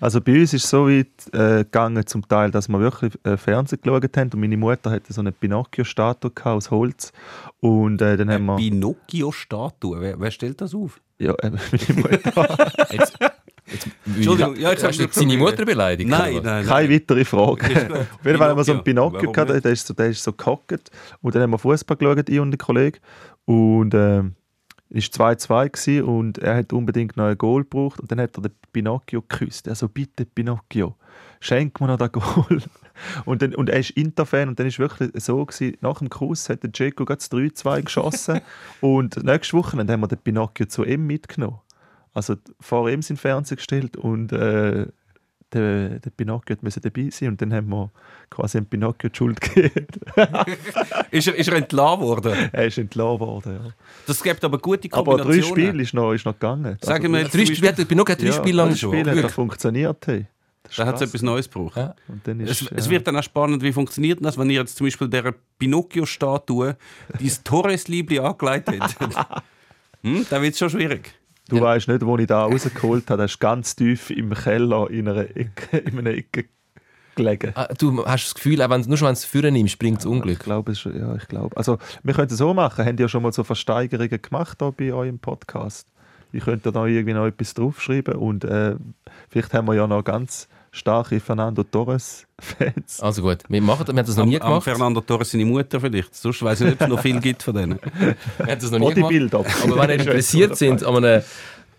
Also bei uns ist es so weit äh, gegangen, zum Teil, dass wir wirklich äh, Fernsehen geschaut haben und meine Mutter hatte so eine Pinocchio-Statue aus Holz und äh, dann haben wir... Pinocchio-Statue, wer, wer stellt das auf? Ja, äh, meine Mutter. <laughs> Jetzt, jetzt, Entschuldigung, ja, jetzt hast du seine Mutter beleidigt? Nein, was? nein, Keine weitere Frage. Auf jeden Fall haben wir so einen Pinocchio. Warum gehabt, der ist so, der ist so gehockt. Und dann haben wir Fußball geschaut, ich und der Kollege. Und es war 2-2 gewesen und er hat unbedingt noch ein Goal gebraucht. Und dann hat er den Pinocchio geküsst. Also bitte, Pinocchio, schenk mir noch das Goal. <laughs> Und, dann, und er ist Inter-Fan und dann ist wirklich so gewesen, nach dem Kuss hat der Dzeko gerade das 3-2 geschossen. <laughs> und nächste Woche haben wir den Pinocchio zu ihm mitgenommen. Also vor ihm sind Fernsehen gestellt und äh, der, der Pinocchio musste dabei sein und dann haben wir quasi dem Pinocchio die Schuld <laughs> gegeben. <laughs> Ist er, ist er entlassen worden? er ist entlassen worden. Ja. Das gibt aber gute Aber Kombinationen. drei Spiele ist noch, ist noch gegangen. Sagen wir jetzt Drei Spiele, ich bin noch drei ja, Spiele lang drei Spiele hat er funktioniert. Hey. Da hat es etwas Neues gebraucht. Ja. Es, ja. es wird dann auch spannend, wie funktioniert das, wenn ihr jetzt zum Beispiel der Pinocchio-Statue dieses Torres-Liebli angelegt hättet. <laughs> hm, dann wird es schon schwierig. Du weißt nicht, wo ich da rausgeholt habe. Das ist ganz tief im Keller in einer Ecke, <laughs> in einer Ecke gelegen. Ah, Du hast das Gefühl, auch wenn, nur schon wenn du es führen nimmst, bringt es Ich Unglück. glaube, es ist- ja, ich glaube. Also, wir können es so machen. Habt ihr schon mal so Versteigerungen gemacht da bei eurem Podcast? Ich könnte da irgendwie noch etwas draufschreiben und äh, vielleicht haben wir ja noch ganz starke Fernando Torres-Fans. Also gut, wir, machen, wir haben das noch nie am gemacht. Fernando Torres seine Mutter vielleicht. Sonst weiß ich nicht, ob es noch viel gibt von denen. <laughs> Wir haben das noch nie Oh, die gemacht. Bilder. Aber wenn ihr interessiert <laughs> sind an einem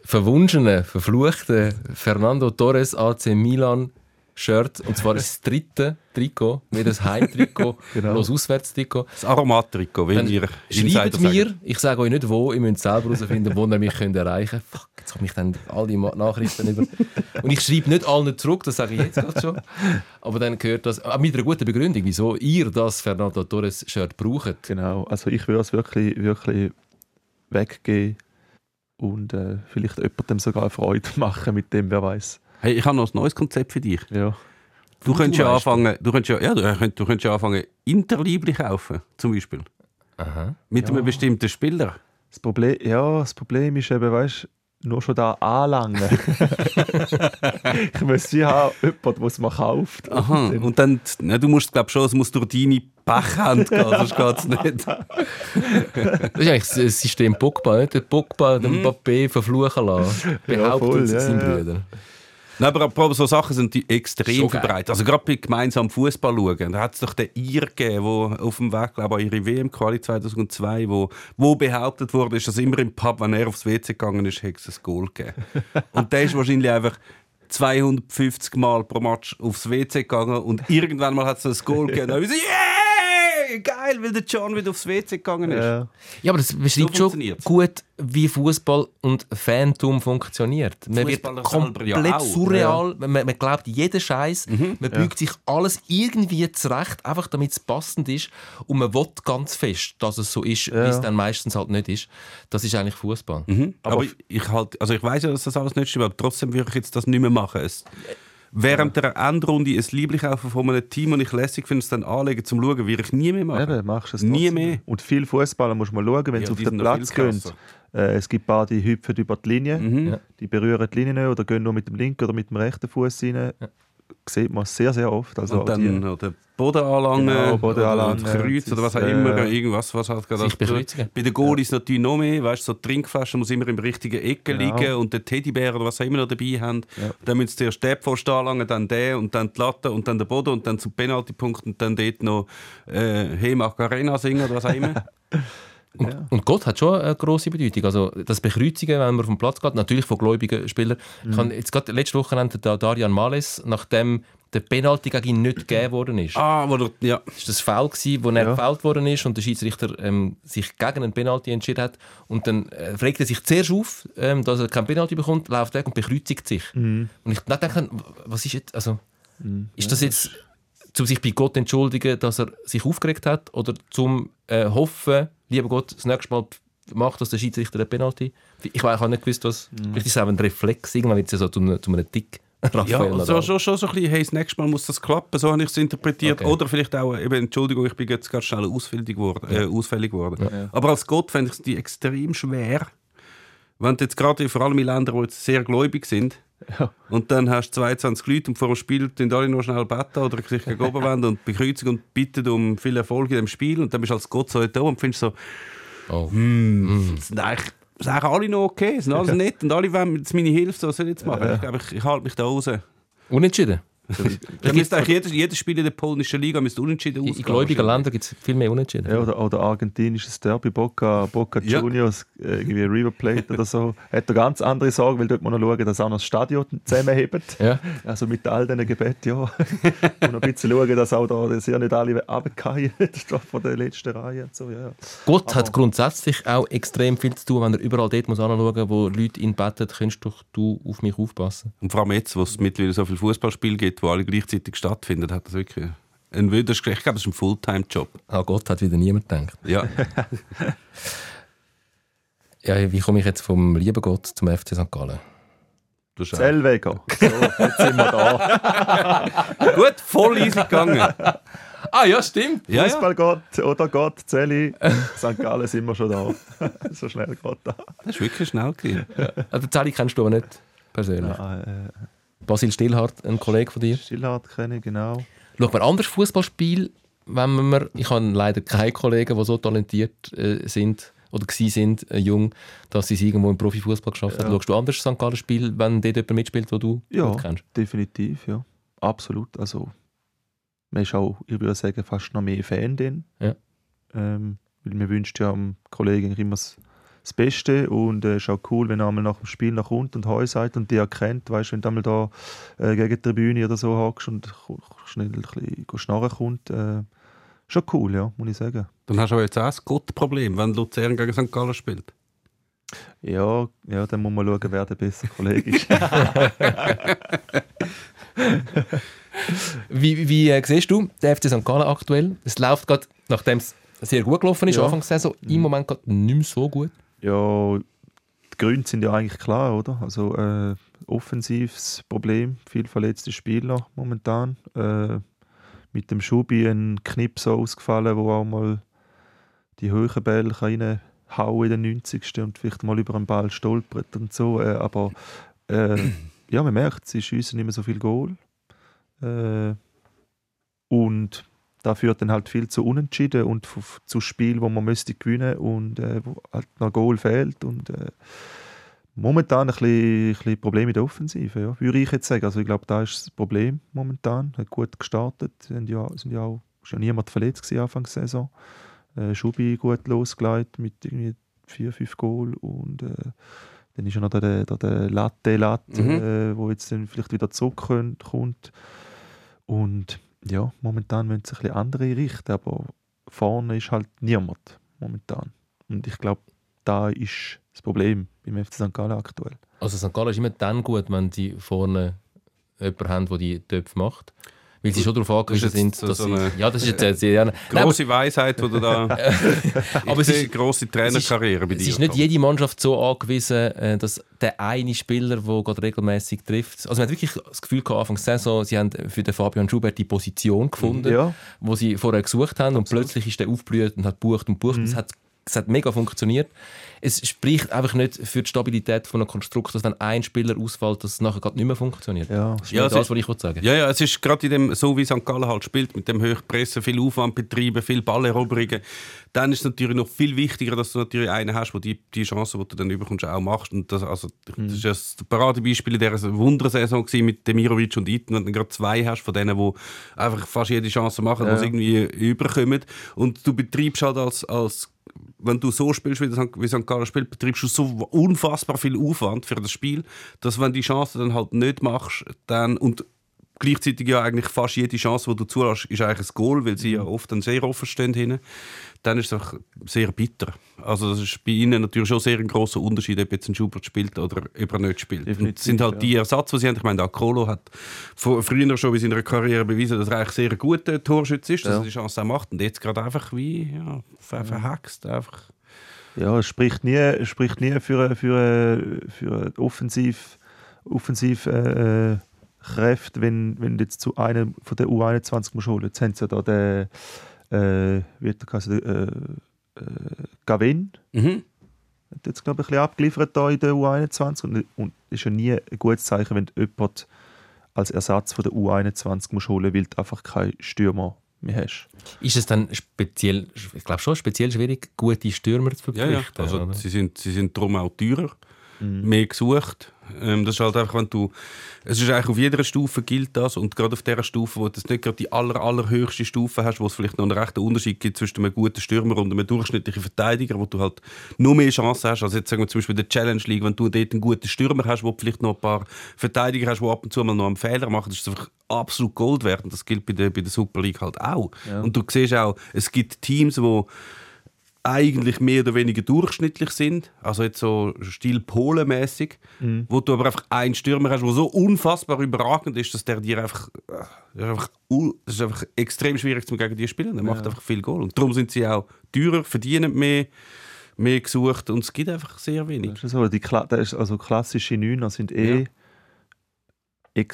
verwunschenen, verfluchten Fernando Torres AC Milan Shirt. Und zwar das dritte Trikot, wie das Heimtrikot, <laughs> Genau. das Auswärtstrikot. Das Aromatrikot, wenn ihr schreibt mir, sagen. ich sage euch nicht wo, ihr müsst selber herausfinden, wo ihr mich könnt erreichen könnt. Fuck, jetzt komme ich dann all die Nachrichten über. Und ich schreibe nicht allen zurück, das sage ich jetzt gerade schon. Aber dann gehört das, ah, mit einer guten Begründung, wieso ihr das Fernando Torres Shirt braucht. Genau, also ich würde es wirklich, wirklich weggeben und äh, vielleicht jemandem sogar Freude machen mit dem, wer weiß. Hey, ich habe noch ein neues Konzept für dich. Ja. Du könntest ja anfangen, du könntest ja, ja, du könntest, du könntest ja anfangen, Interliebli kaufen, zum Beispiel. Aha. Mit einem bestimmten Spieler. Das Problem, ja, das Problem ist eben, weißt nur schon da anlangen. <laughs> ich muss wie haben, jemand, der es mir kauft. Aha. Und dann- ne, du musst, glaube schon, es muss durch deine Backhand gehen, <laughs> sonst geht es nicht. <laughs> Das ist eigentlich das System Pogba, nicht? Der Pogba, den Mbappé verfluchen lassen. Behauptet voll, ja, sein ja. Bruder. Nein, aber so Sachen sind die extrem geil. verbreitet. Also gerade bei gemeinsam Fußball schauen, da hat es doch den Ir gegeben, der auf dem Weg, glaube ich, an ihre WM-Quali 2002, wo, wo behauptet wurde, ist, dass immer im Pub, wenn er aufs WC gegangen ist, hätte es ein Goal gegeben. <laughs> Und der ist wahrscheinlich einfach 250 Mal pro Match aufs WC gegangen und irgendwann mal hat es ein Goal gegeben. Und dann so, yeah, geil, weil der John wieder aufs WC gegangen ist. Ja. Ja, aber das beschreibt schon funktioniert's. gut, wie Fußball und Fantum funktioniert. Man wird Fußballer komplett ja auch. surreal, man, man glaubt jeden Scheiß, Mhm. man bügt sich alles irgendwie zurecht, einfach damit es passend ist und man will ganz fest, dass es so ist, wie es dann meistens halt nicht ist. Das ist eigentlich Fußball. Mhm. Aber, ich, ich halt, also ich weiß ja, dass das alles nicht stimmt, aber trotzdem würde ich jetzt das nicht mehr machen. Es, während der Endrunde ein Liebling kaufen von einem Team und ich lässig finde, es dann anlegen zum Schauen, würde ich nie mehr machen. Eben, machst du es Nie mehr. Und viel Fußballer muss man schauen, wenn Ja, sie auf den Platz gehen. Äh, es gibt ein paar, die hüpfen über die Linie, Mhm. Ja. die berühren die Linie nicht oder gehen nur mit dem linken oder mit dem rechten Fuß rein. Sieht man sehr, sehr oft. Also Und auch dann die, oder Boden anlangen, Genau, Boden oder, anlangen, oder Kreuz oder was auch äh, immer, irgendwas, was halt gerade. Bei den Goalies natürlich noch mehr, weißt du, so Trinkflaschen muss immer im richtigen Ecke Genau. liegen und der Teddybär oder was auch immer noch dabei haben. Dann müssen sie zuerst den Pfosten anlangen, dann den und dann die Latte und dann den Boden und dann zum Penaltypunkt und dann dort noch äh, «Hey Macarena» singen oder was auch immer. <laughs> Und, und Gott hat schon eine grosse Bedeutung. Also das Bekreuzigen, wenn man vom Platz geht, natürlich von gläubigen Spielern. Ich habe jetzt gerade letzte Woche der Darian Males, nachdem der Penalty gegen ihn nicht gegeben worden ist. ah, wo der, ja. Das war das Foul, gewesen, wo er Ja. gefoult worden ist und der Schiedsrichter ähm, sich gegen einen Penalty entschieden hat. Und dann äh, fragt er sich zuerst auf, ähm, dass er keinen Penalty bekommt, läuft weg und bekreuzigt sich. Und ich dann denke, was ist jetzt, also, ist das jetzt, um sich bei Gott entschuldigen, dass er sich aufgeregt hat oder zum äh, hoffen, lieber Gott, das nächste Mal macht das der Schiedsrichter den Penalty? Ich weiß, ich habe nicht gewusst, was, vielleicht ist es auch ein Reflex, irgendwann wird es ja so zu, einem- zu einem Tick. Ja, Raphael so, Nadal. schon, schon so ein bisschen, hey, das nächste Mal muss das klappen, so habe ich es interpretiert. Okay. Oder vielleicht auch, eben, Entschuldigung, ich bin jetzt ganz schnell ausfällig geworden. Äh, ausfällig geworden. Aber als Gott fände ich es die extrem schwer, wenn jetzt gerade vor allem in Ländern, die jetzt sehr gläubig sind, Ja. und dann hast du 22 Leute und vor dem Spiel tun alle noch schnell beten oder sich gegen oben wenden und bekreuzigen und bitten um viel Erfolg in dem Spiel und dann bist du als Gott so da und findest so, Oh. das sind eigentlich, sind eigentlich alle noch okay, sind alles nett und alle wollen jetzt meine Hilfe, so was soll ich jetzt machen? Ich glaube, ich, ich halte mich da raus. Unentschieden. Da müsste eigentlich jedes, jedes Spiel in der polnischen Liga müsste unentschieden In ausgehen. gläubigen Ländern gibt es viel mehr Unentschieden. Ja, oder, oder argentinisches Derby, Boca, Boca Ja. Juniors, äh, irgendwie River Plate oder so. Hat eine ganz andere Sorge, weil dort muss man noch schauen, dass auch noch das Stadion zusammenhebt. Ja. Also mit all diesen Gebeten, ja. <laughs> Und noch ein bisschen schauen, dass auch da dass ja nicht alle runterfallen <laughs> von der letzten Reihe und so, ja. Gott hat grundsätzlich auch extrem viel zu tun, wenn er überall dort muss anschauen muss, wo Leute ihn beten, kannst doch du auf mich aufpassen. Und vor allem jetzt, wo es mittlerweile so viele Fußballspiele gibt, wo alle gleichzeitig stattfinden, hat das wirklich ein ist, ich glaube, das ist ein Fulltime-Job. An Gott hat wieder niemand gedacht. Ja. <laughs> Ja, wie komme ich jetzt vom lieben Gott zum FC St. Gallen? Zellweger. So, jetzt sind wir da. <laughs> Gut, voll easy gegangen. Ah ja, stimmt. Ja, ja. Fußballgott oder Gott, Zelli. St. Gallen sind wir schon da. <laughs> so schnell geht da. Das ist wirklich schnell gewesen. Also Zeli kennst du aber nicht persönlich. Ja, äh, Basil Stillhardt, ein Kollege von dir. Stillhardt kenne ich, genau. Schaut man ein anderes Fußballspiel, wenn man, ich habe leider keine Kollegen, die so talentiert äh, sind oder gsi sind, äh, jung, dass sie es irgendwo im Profifußball geschafft haben. Schaust du anders St. Gallen Spiel, wenn dort jemand mitspielt, den du Ja, kennst? definitiv, ja. Absolut. Also, man ist auch, ich würde sagen, fast noch mehr Fan denn. Ja. Ähm, weil man wünscht ja am Kollegen immer das, das Beste und es äh, ist auch cool, wenn er einmal nach dem Spiel noch kommt und Heu sagt und die erkennt, weißt, wenn du einmal da äh, gegen die Tribüne oder so hockst und schnell ein bisschen schnarren kommt, äh, schon cool, ja, muss ich sagen. Dann hast du aber jetzt auch ein Gottproblem, wenn Luzern gegen St. Gallen spielt. Ja, ja, dann muss man schauen, wer der bessere Kollege ist. <laughs> wie wie äh, siehst du den FC St. Gallen aktuell? Es läuft gerade, nachdem es sehr gut gelaufen ist, ja. Anfang der Saison, im mhm. Moment gerade nicht mehr so gut. Ja, die Gründe sind ja eigentlich klar, oder? Also äh, offensives Problem, viel verletzte Spieler momentan. Äh, mit dem Schubi ein Knips ausgefallen, wo auch mal die hohen Bälle reinhauen in den 90. und vielleicht mal über einen Ball stolpert und so. Äh, aber äh, <clears throat> ja, man merkt, sie schiessen nicht mehr so viel Goal. Äh, und da führt dann halt viel zu Unentschieden und zu Spielen, wo man müsste gewinnen und äh, wo halt noch Goal fehlt und äh, momentan ein bisschen, ein bisschen Problem in der Offensive, ja, würde ich jetzt sagen. Also ich glaube, da ist das Problem momentan. Hat gut gestartet, sind ja, sind ja auch ist ja niemand verletzt gewesen Anfang der Saison. Äh, Schubi gut losgelegt mit irgendwie vier, fünf Goal und äh, dann ist ja noch der, der, der Latte Latte, mhm. äh, wo jetzt dann vielleicht wieder zurückkommt und ja, momentan müssen sie ein bisschen andere richten, aber vorne ist halt niemand momentan. Und ich glaube, da ist das Problem beim FC St. Gallen aktuell. Also St. Gallen ist immer dann gut, wenn sie vorne jemanden haben, der die Töpfe macht. Weil sie schon darauf angewiesen sind, so dass so sie... Ja, das ist jetzt... Ja, <laughs> grosse Weisheit, die du da... <laughs> aber es ist grosse Trainerkarriere bei dir. Es ist nicht jede Mannschaft so angewiesen, äh, dass der eine Spieler, der gerade regelmäßig trifft... Also man hat wirklich das Gefühl gehabt, Anfang der Saison, sie haben für den Fabian Schubert die Position gefunden, ja. wo sie vorher gesucht haben Absolut. und plötzlich ist der aufgeblüht und hat bucht und bucht. Mhm. Das hat es hat mega funktioniert. Es spricht einfach nicht für die Stabilität von einem Konstrukt, dass wenn ein Spieler ausfällt, dass es nachher gerade nicht mehr funktioniert. Ja, das ist ja, das, was ich sagen Ja, ja, es ist gerade in dem, so wie St. Gallen halt spielt, mit dem Hochpressen, viel Aufwand betreiben, viel Balleroberungen, dann ist es natürlich noch viel wichtiger, dass du natürlich einen hast, der die, die Chance, die du dann überkommst, auch machst. Und das, also, mhm. das ist das Paradebeispiel in dieser Wundersaison mit Demirovic und Iten, wenn du gerade zwei hast von denen, die einfach fast jede Chance machen, ja. die irgendwie überkommen. Und du betreibst halt als, als wenn du so spielst, wie, St. Gallen spielt, betreibst du so unfassbar viel Aufwand für das Spiel, dass wenn die Chance dann halt nicht machst, dann und gleichzeitig ja eigentlich fast jede Chance, die du zulässt, ist eigentlich ein Goal, weil sie ja mhm. oft dann sehr offen stehen hinten, dann ist es auch sehr bitter. Also das ist bei ihnen natürlich schon sehr ein großer Unterschied, ob jetzt ein Schubert spielt oder ob er nicht spielt. Und sind halt ja. die Ersatz, die sie haben. Ich meine, Akolo hat früher schon in seiner Karriere bewiesen, dass er eigentlich sehr guter Torschütze ist, dass ja. er die Chance auch macht. Und jetzt gerade einfach wie ja, verhaxt. Einfach. Ja, es spricht nie, spricht nie für, für, für offensiv, offensiv äh, äh Kräfte, wenn, wenn du jetzt zu einem von der U21 musst holen. Jetzt haben sie ja da den, äh, wie der äh, äh, Gavin. Mhm. Hat jetzt, glaube ich, ein bisschen abgeliefert da in der U21 und, und ist ja nie ein gutes Zeichen, wenn du jemanden als Ersatz von der U21 musst holen weil du einfach keinen Stürmer mehr hast. Ist es dann speziell, ich glaube schon speziell schwierig, gute Stürmer zu verpflichten? Ja, ja. Also, sie sind, sie sind darum auch teurer mhm. mehr gesucht. Ähm, das ist halt einfach, wenn du, es ist eigentlich auf jeder Stufe gilt das und gerade auf der Stufe, wo du nicht gerade die aller, allerhöchste Stufe hast, wo es vielleicht noch einen rechten Unterschied gibt zwischen einem guten Stürmer und einem durchschnittlichen Verteidiger, wo du halt nur mehr Chancen hast, also jetzt sagen wir zum Beispiel in der Challenge League, wenn du dort einen guten Stürmer hast, wo du vielleicht noch ein paar Verteidiger hast, die ab und zu mal noch einen Fehler machen, das ist einfach absolut Gold wert und das gilt bei der, bei der Super League halt auch. Ja. Und du siehst auch, es gibt Teams, die eigentlich mehr oder weniger durchschnittlich sind, also jetzt so Stil Polenmäßig, mhm. wo du aber einfach einen Stürmer hast, der so unfassbar überragend ist, dass der dir einfach, äh, das ist einfach, das ist einfach extrem schwierig zum gegen die spielen. Der ja. macht einfach viel Goal und darum sind sie auch teurer, verdienen mehr, mehr gesucht und es gibt einfach sehr wenig. Das ist so, die also klassische Neuner sind eh ja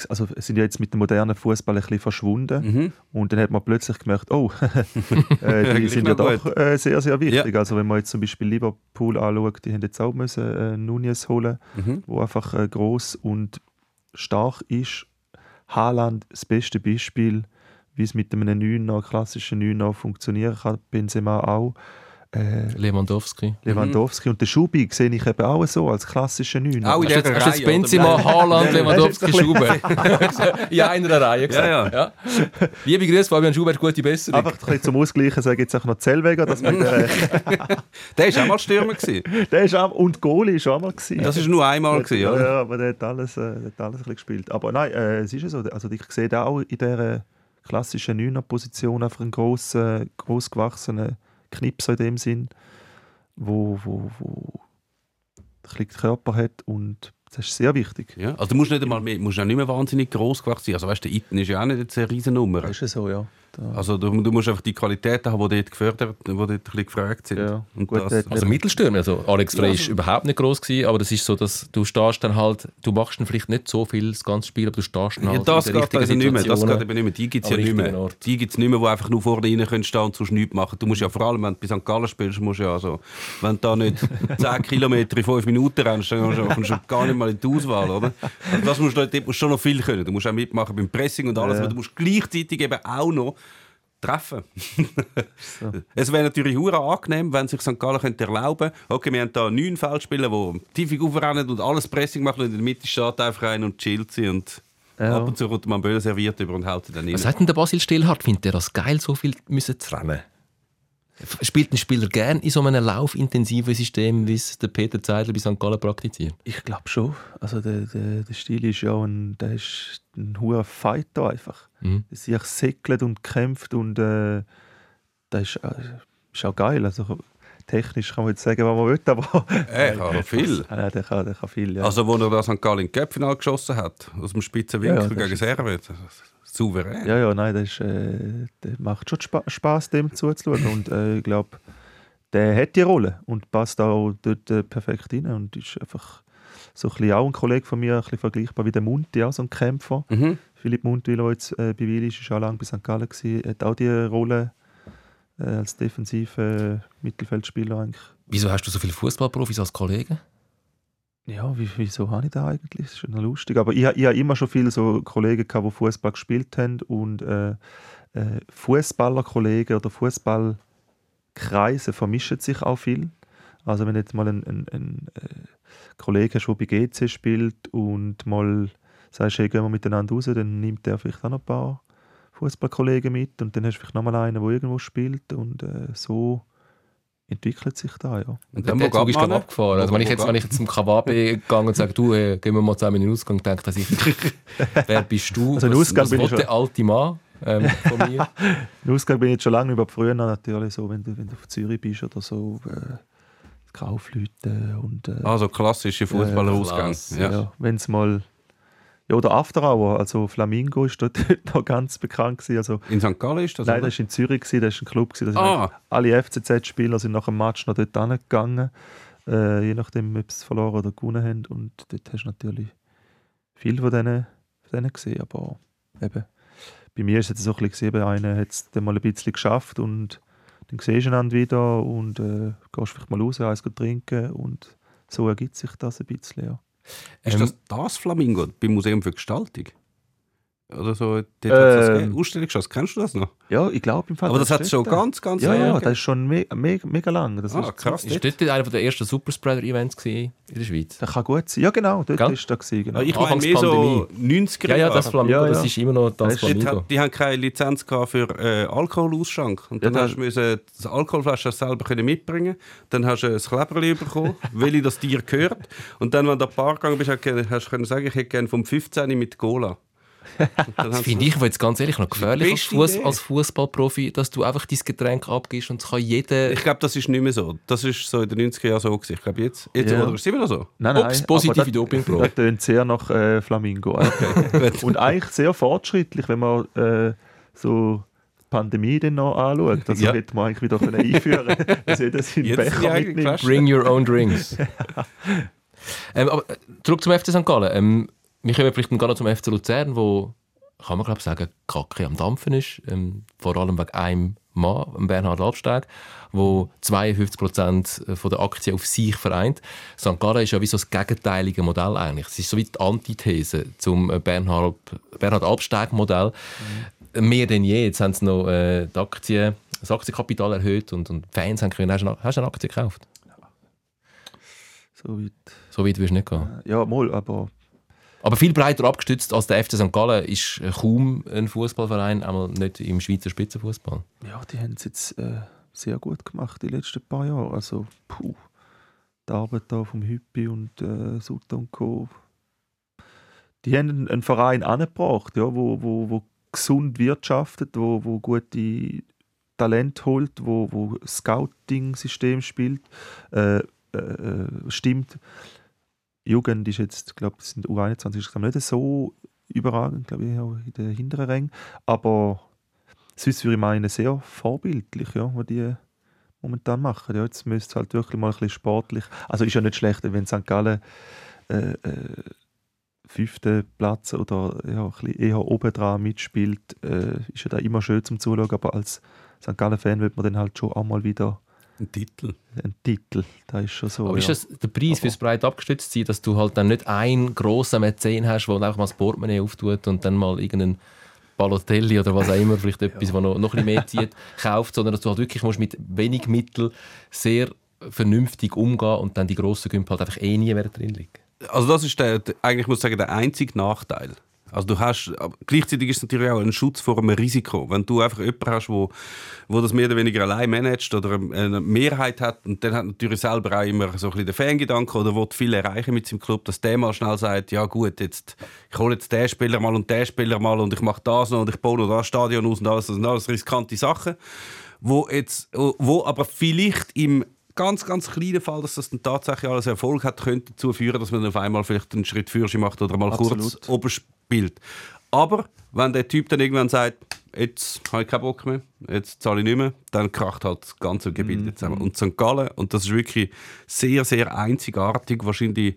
also sind ja jetzt mit dem modernen Fußball ein bisschen verschwunden mhm. und dann hat man plötzlich gemerkt, oh, <laughs> äh, die sind ja doch äh, sehr, sehr wichtig. Ja. Also wenn man jetzt zum Beispiel Liverpool anschaut, die haben jetzt auch müssen äh, Nunez holen, mhm. wo einfach äh, groß und stark ist. Haaland das beste Beispiel, wie es mit einem Neuner, klassischen Neuner funktionieren kann. Benzema auch. Äh, Lewandowski. Lewandowski und der Schubi sehe ich eben auch so als klassische Neun. Auch in du dieser jetzt, hast du jetzt Reihe, Benzema? Haaland, Lewandowski, Schubert? <laughs> in einer Reihe gesagt. Ja, ja. Liebe Grüße, Fabian Schubert, gute Besserung. Einfach ein bisschen zum Ausgleichen sage ich jetzt auch noch Zellweger, dass man <laughs> der, Der war auch mal Stürmer. gewesen. <laughs> der ist auch, und Goalie ist auch mal gewesen. Das war nur einmal, gewesen, ja, oder? ja, aber der hat alles, äh, der hat alles ein bisschen gespielt. Aber nein, äh, es ist ja so. Also ich sehe da auch in dieser klassischen Neuner-Position einfach einen grossen, gross Knipser in dem Sinn, wo, wo, wo ein bisschen Körper hat und das ist sehr wichtig. Ja, also du musst nicht einmal mehr, musst auch nicht mehr wahnsinnig groß gewachsen sein. Also weißt der Iten ist ja auch nicht eine riesen Nummer. Das ist ja so, ja. Da, Also du, du musst einfach die Qualitäten haben, die dort gefördert, die dort ein bisschen gefragt sind. Ja, Und gut, das, der- Also Mittelstürmer, also Alex Frey ist überhaupt nicht groß gewesen, aber das ist so, dass du stehst dann halt, du machst dann vielleicht nicht so viel das ganze Spiel, aber du stehst dann ja, halt das in den geht also nicht mehr. Das Situationen. geht eben nicht mehr. Die gibt es ja nicht mehr. richtigen Ort. Die gibt es nicht mehr, die einfach nur vorne rein können stehen und sonst nichts machen. Du musst ja vor allem, wenn du bei St. Gallen spielst, musst du ja also, wenn du da nicht <laughs> 10 Kilometer in 5 Minuten rennst, dann kommst du- kommst du gar nicht mal in die Auswahl, oder? Also das musst du, dort musst du schon noch viel können. Du musst auch mitmachen beim Pressing und alles, Ja. aber du musst gleichzeitig eben auch noch treffen. <laughs> Es wäre natürlich hure angenehm, wenn sich St. Gallen könnte erlauben okay, wir haben da neun Feldspieler, die tiefig aufrennen und alles Pressing machen und in der Mitte steht einfach rein und chillt sie und Ja. ab und zu kommt man Böller serviert über und sie dann rein. Was sagt denn der Basil Stillhardt? Findet er das geil, so viel müssen zu rennen? Spielt ein Spieler gern in so einem laufintensiven System, wie es der Peter Zeidler bei St. Gallen praktiziert? Ich glaube schon. Also der, der, der Stil ist ja ein, der ist ein hoher Fighter einfach. Mhm. Der sich säckelt und kämpft und äh, das ist, äh, ist auch geil. Also technisch kann man jetzt sagen, was man will, aber Er kann viel. ja, der, kann, der kann viel. Ja. Also, wo er da St. Gallen in Köpfinal geschossen hat, aus dem spitzen Winkel Ja, ja, das gegen Servet, souverän. ja, ja, nein, das ist, äh, der macht schon Spa Spaß, dem zuzuschauen. und äh, ich glaube, der hat die Rolle und passt auch dort äh, perfekt rein und ist einfach so ein bisschen auch ein Kollege von mir, ein bisschen vergleichbar wie der Munti, auch so ein Kämpfer. Mhm. Philipp Mundwil, der jetzt äh, bei Willi ist, ist auch lange bei St. Gallen gewesen, hat auch die Rolle äh, als defensiver Mittelfeldspieler eigentlich. Wieso hast du so viele Fußballprofis als Kollegen? Ja, wie, wieso habe ich das eigentlich? Das ist schon noch lustig. Aber ich, ich habe immer schon viele so Kollegen gehabt, die Fußball gespielt haben und äh, äh, Fußballerkollegen oder Fußballkreise vermischen sich auch viel. Also wenn jetzt mal ein, ein, ein äh, Kollege hast, der bei GC spielt und mal sagst, hey, gehen wir miteinander raus, dann nimmt der vielleicht auch noch ein paar Fußballkollegen mit und dann hast du vielleicht nochmal einen, der irgendwo spielt und äh, so entwickelt sich da, ja. Und Der dann, wo Zug ist abgefahren. Also wenn ich jetzt, wenn ich jetzt zum KWB gegangen und sage, du, äh, gehen wir mal zusammen in den Ausgang, denke ich, dass ich, <laughs> wer bist du? Also was, Ausgang was bin ich will der alte Mann ähm, von mir? <laughs> Im Ausgang bin ich jetzt schon lange über früher natürlich so, wenn du, wenn du auf Zürich bist oder so, äh, Kaufleute und äh, Also klassische Fußballerausgang. Klasse. Ja. ja, wenn es mal ja, oder After Hour, also Flamingo ist dort <laughs> noch ganz bekannt gewesen. Also, In St. Gallen ist das? nein, oder? das war in Zürich, gewesen, das war ein Club. Gewesen, Ah. alle FCZ-Spieler sind nach dem Match noch dort hingegangen, äh, je nachdem, ob sie verloren oder gewonnen haben. Und dort hast du natürlich viel von denen, von denen gesehen. Aber eben, bei mir ist es jetzt so ein bisschen, gewesen, einer hat es dann mal ein bisschen geschafft und dann siehst du einander wieder und äh, gehst vielleicht mal raus, eins trinken und so ergibt sich das ein bisschen, ja. Ist Ähm, das das Flamingo beim Museum für Gestaltung? Oder so, dort das Ähm. gegeben. Ausstellungsschatz, kennst du das noch? Ja, ich glaube im Fall. Aber das hat steht schon da. ganz, ganz Ja, lange ja, das ist schon me me mega lang. Das Ah, ist, krass. Ist dort einer der ersten Superspreader-Events gewesen in der Schweiz? Das kann gut sein. Ja, genau, dort Gell? ist das gewesen, genau. Ah, Ich meine mehr so Pandemie. 90er Ja, ja, Jahre. das Flamingo, Ja, ja. das ist immer noch das Das Flamingo. hat, die haben keine Lizenz gehabt für äh, Alkoholausschank. Und Ja, dann da- hast du müssen das Alkoholflasche selber können mitbringen Dann hast du ein Kleberli bekommen, <laughs> welche das dir gehört. Und dann, wenn du an die Bar gegangen bist, hast du hast du können sagen, ich hätte gerne vom 15 mit Cola. <laughs> Das finde ich jetzt ganz ehrlich noch gefährlich Fuss, Idee. als Fußballprofi, dass du einfach dein Getränk abgibst und es kann jeder. Ich glaube, das ist nicht mehr so. Das ist so in den 90er Jahren so. Gewesen. Ich glaube, jetzt, jetzt Ja. oder ist es immer noch so? Nein, Ups, positive das- Dopingprobe. Das tönt sehr nach äh, Flamingo. <laughs> Und eigentlich sehr fortschrittlich, wenn man äh, so die Pandemie dann noch anschaut. Also Ja. hätte man eigentlich wieder können einführen können, <laughs> dass jeder seinen Jetzt sind die Becher mitnimmt. Bring your own drinks. ähm, aber äh, zurück zum FC St. Gallen. Ähm, wir kommen vielleicht noch zum FC Luzern, wo, kann man glaube sagen, Kacke am Dampfen ist. Ähm, vor allem wegen einem Mann, Bernhard Albsteg, wo 52% von der Aktien auf sich vereint. St. Gallen ist ja wie so das gegenteilige Modell eigentlich. Es ist so wie die Antithese zum äh, Bernhard, Bernhard Albsteg-Modell. Mehr denn je. Jetzt haben sie noch äh, die Aktien das Aktienkapital erhöht und, und Fans haben können. Hast du eine- hast eine Aktie gekauft? So weit. So weit wirst du nicht gehen. Ja, mal, aber Aber viel breiter abgestützt als der FC St. Gallen ist äh, kaum ein Fußballverein, einmal nicht im Schweizer Spitzenfußball. ja, die haben es jetzt äh, sehr gut gemacht die letzten paar Jahre. Also, puh. Die Arbeit da vom Hüppi und äh, Sutter Co. Die haben einen, einen Verein angebracht, ja, wo, wo, wo gesund wirtschaftet, wo, wo gute Talent holt, wo, wo Scouting-System spielt, äh, äh, äh, stimmt. Jugend ist jetzt, glaube ich, sind U21 ist glaub ich, nicht so überragend, glaube ich, auch in den hinteren Rängen. Aber sonst würde ich meinen, sehr vorbildlich, ja, was die momentan machen. Ja, jetzt müsste es halt wirklich mal ein bisschen sportlich. Also ist ja nicht schlecht, wenn St. Gallen äh, äh, fünften Platz oder ja, ein bisschen eher oben dran mitspielt, äh, ist ja da immer schön zum Zuschauen, aber als St. Gallen-Fan wird man dann halt schon auch mal wieder Ein Titel. einen Titel. Da ist schon so. Aber ist ja. das der Preis Aber- fürs breit abgestützt sein, dass du halt dann nicht einen grossen Mäzen hast, der einfach mal das Portemonnaie auftut und dann mal irgendeinen Balotelli oder was auch immer, vielleicht <laughs> etwas, was noch, noch ein bisschen mehr zieht, <laughs> kauft, sondern dass du halt wirklich musst mit wenig Mitteln sehr vernünftig umgehen und dann die grossen Gümpel halt einfach eh nie mehr drin liegen. Also das ist der, eigentlich muss ich sagen, der einzige Nachteil. Also du hast, gleichzeitig ist es natürlich auch ein Schutz vor einem Risiko. Wenn du einfach jemanden hast, wo, wo das mehr oder weniger allein managt oder eine Mehrheit hat und dann hat natürlich selber auch immer so ein bisschen den Fangedanke oder will viel erreichen mit seinem Club, dass der mal schnell sagt, ja gut, jetzt, ich hole jetzt den Spieler mal und den Spieler mal und ich mache das noch und ich baue noch das Stadion aus und alles, das sind alles riskante Sachen, wo, jetzt, wo aber vielleicht im ganz, ganz kleinen Fall, dass das dann tatsächlich alles Erfolg hat, könnte dazu führen, dass man dann auf einmal vielleicht einen Schritt für sich macht oder mal kurz Absolut. oben spielt. Aber wenn der Typ dann irgendwann sagt, jetzt habe ich keinen Bock mehr, jetzt zahle ich nicht mehr, dann kracht halt das ganze Gebilde zusammen. Und St. Gallen, und das ist wirklich sehr, sehr einzigartig, wahrscheinlich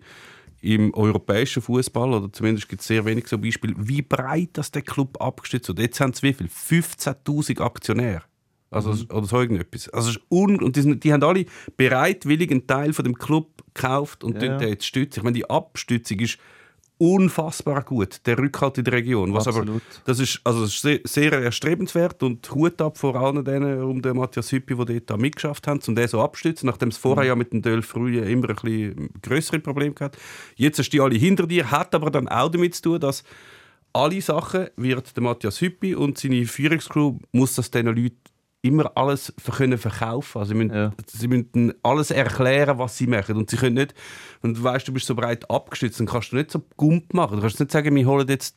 im europäischen Fußball, oder zumindest gibt es sehr wenig so Beispiele, wie breit das der Club abgestützt wird. Jetzt haben sie wie viel? 15'000 Aktionäre. Also, Oder so irgendetwas. Also, es ist un und die, sind, die haben alle bereitwillig einen Teil von dem Club gekauft und Ja, jetzt stützen. Ich meine, die Abstützung ist unfassbar gut. Der Rückhalt in der Region. Was aber, Absolut. das ist, also das ist sehr, sehr erstrebenswert und Hut ab vor allen denen um den Matthias Hüppi, die dort da mitgeschafft haben, um den so abzustützen, nachdem es vorher ja mit dem Döl früher immer ein bisschen größere Probleme gehabt. Jetzt hast du die alle hinter dir, hat aber dann auch damit zu tun, dass alle Sachen wird der Matthias Hüppi und seine Führungscrew muss das diesen Leuten immer alles können verkaufen. Also sie müssen, Ja. sie müssen alles erklären, was sie machen. Und sie können nicht, wenn du weißt, du bist so breit abgestützt, dann kannst du nicht so Gump machen. Du kannst nicht sagen, wir holen jetzt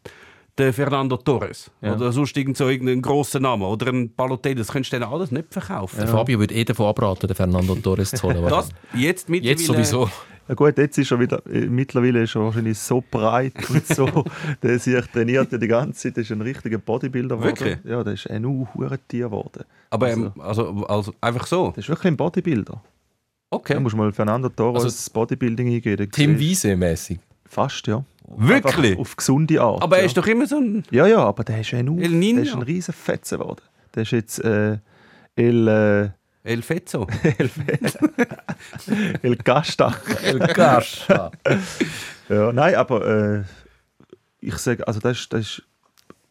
den Fernando Torres Ja. oder sonst irgend so irgendeinen grossen Namen oder einen Balotelli. Das kannst du denen alles nicht verkaufen. Der Fabio würde eh davon abraten, den Fernando Torres zu holen. <laughs> Das jetzt mittlerweile... Jetzt sowieso. Ja gut, jetzt ist er wieder, äh, mittlerweile ist er wahrscheinlich so breit und <laughs> so, der sich trainiert ja die ganze Zeit, der ist ein richtiger Bodybuilder geworden. Wirklich? Ja, der ist ein Tier geworden. Aber Also- ähm, also, also einfach so. Der ist wirklich ein Bodybuilder. Okay. Da musst du mal Fernando Torres Also- Bodybuilding eingeben. Tim Wiese-mäßig. Fast, ja. Wirklich? Einfach auf gesunde Art. Aber er ja. ist doch immer so ein... Ja, ja, aber der ist ein, Niño. der ist ein riesen Fetzen geworden. Der ist jetzt äh, El, äh, <laughs> El Fezzo. El Gasta. El Gascha. Ja, nein, aber äh, ich sage, also das ist, das ist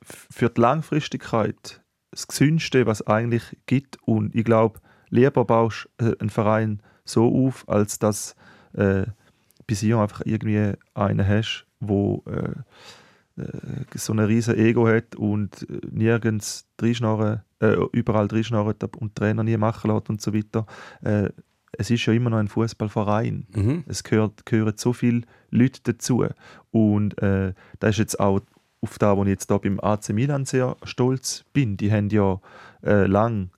für die Langfristigkeit das Gesündeste, was es eigentlich gibt. Und ich glaube, lieber baust du äh, einen Verein so auf, als dass äh, bis hier einfach irgendwie einen hast, wo äh, so ein riesen Ego hat und äh, nirgends reinschnorren, äh, überall reinschnorrt und Trainer nie machen lässt und so weiter. Äh, es ist ja immer noch ein Fußballverein. Mhm. Es gehört, gehören so viele Leute dazu. Und äh, das ist jetzt auch auf das, wo ich jetzt da beim AC Milan sehr stolz bin. Die haben ja äh, lang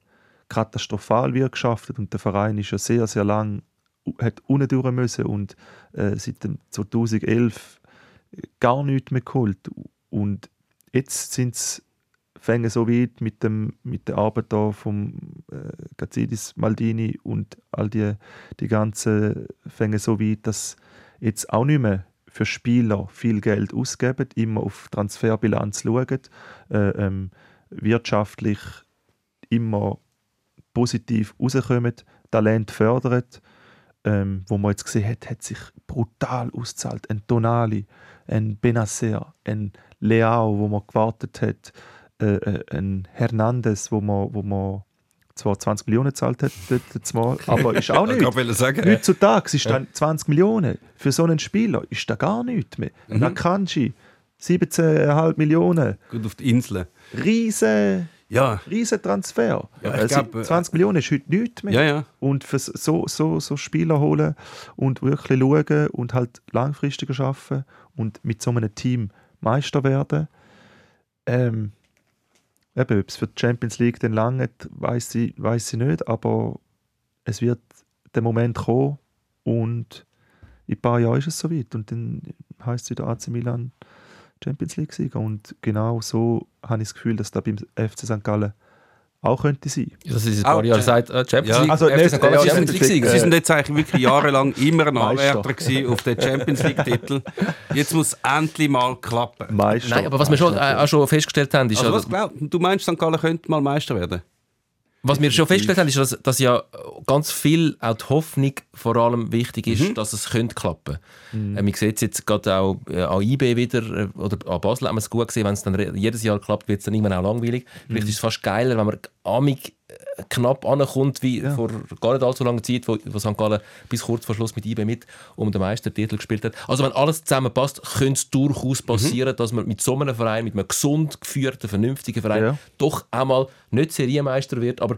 katastrophal wirtschaftet und der Verein ist ja sehr, sehr lang hat unten durch müssen und äh, seit dem 2011 gar nichts mehr geholt. Und jetzt sind sie fängen so weit mit, dem, mit der Arbeit da vom äh, Gazidis Maldini und all die, die ganzen fängen so weit, dass jetzt auch nicht mehr für Spieler viel Geld ausgeben, immer auf Transferbilanz schauen, äh, ähm, wirtschaftlich immer positiv rauskommen, Talent fördern. Ähm, wo man jetzt gesehen hat, hat sich brutal ausgezahlt. Ein Tonali, ein Benacer, ein Leao, wo man gewartet hat, äh, äh, ein Hernandez, wo man, wo man zwar 20 Millionen gezahlt hat, mal, <laughs> aber ist auch Ich nicht. wollte sagen. Heutzutage ist dann 20 Millionen für so einen Spieler ist da gar nichts mehr. Mhm. Nakanji, 17,5 Millionen. Gut auf die Inseln. Riesen, Ja, riesen Transfer. Ja, ich Äh, glaub, äh, 20 Millionen ist heute nichts mehr. ja, ja. Und für so, so, so Spieler holen und wirklich schauen und halt langfristiger arbeiten und mit so einem Team Meister werden. Ähm, eben, ob es für die Champions League dann lange weiß ich, weiss ich nicht, aber es wird der Moment kommen und in ein paar Jahren ist es soweit und dann heißt es wieder AC Milan Champions League Sieger und genau so habe ich das Gefühl, dass da beim FC St. Gallen auch könnte sein. Das ist ein paar Jahre äh, seit äh, Champions ja. League. Also, FC nicht- St. Gallen ja, Champions ja, League Sieger. Sie sind jetzt eigentlich wirklich jahrelang immer ein Meister. Anwärter auf den Champions League-Titel. Jetzt muss es endlich mal klappen. Meister. Nein, aber was wir schon, äh, auch schon festgestellt haben, ist, Also was glaubst du? Du meinst, St. Gallen könnte mal Meister werden? Was wir schon festgestellt haben, ist, dass, dass ja ganz viel auch die Hoffnung vor allem wichtig ist, dass es könnte klappen. Äh, man sieht es jetzt gerade auch äh, an IB wieder äh, oder an Basel haben wir es gut gesehen, wenn es dann jedes Jahr klappt, wird es dann irgendwann auch langweilig. Vielleicht ist es fast geiler, wenn man amig knapp ankommt, wie vor gar nicht allzu langer Zeit, wo, wo St. Gallen bis kurz vor Schluss mit IB mit um den Meistertitel gespielt hat. Also wenn alles zusammenpasst, könnte es durchaus passieren, dass man mit so einem Verein, mit einem gesund geführten, vernünftigen Verein, Ja. doch einmal nicht Serienmeister wird, aber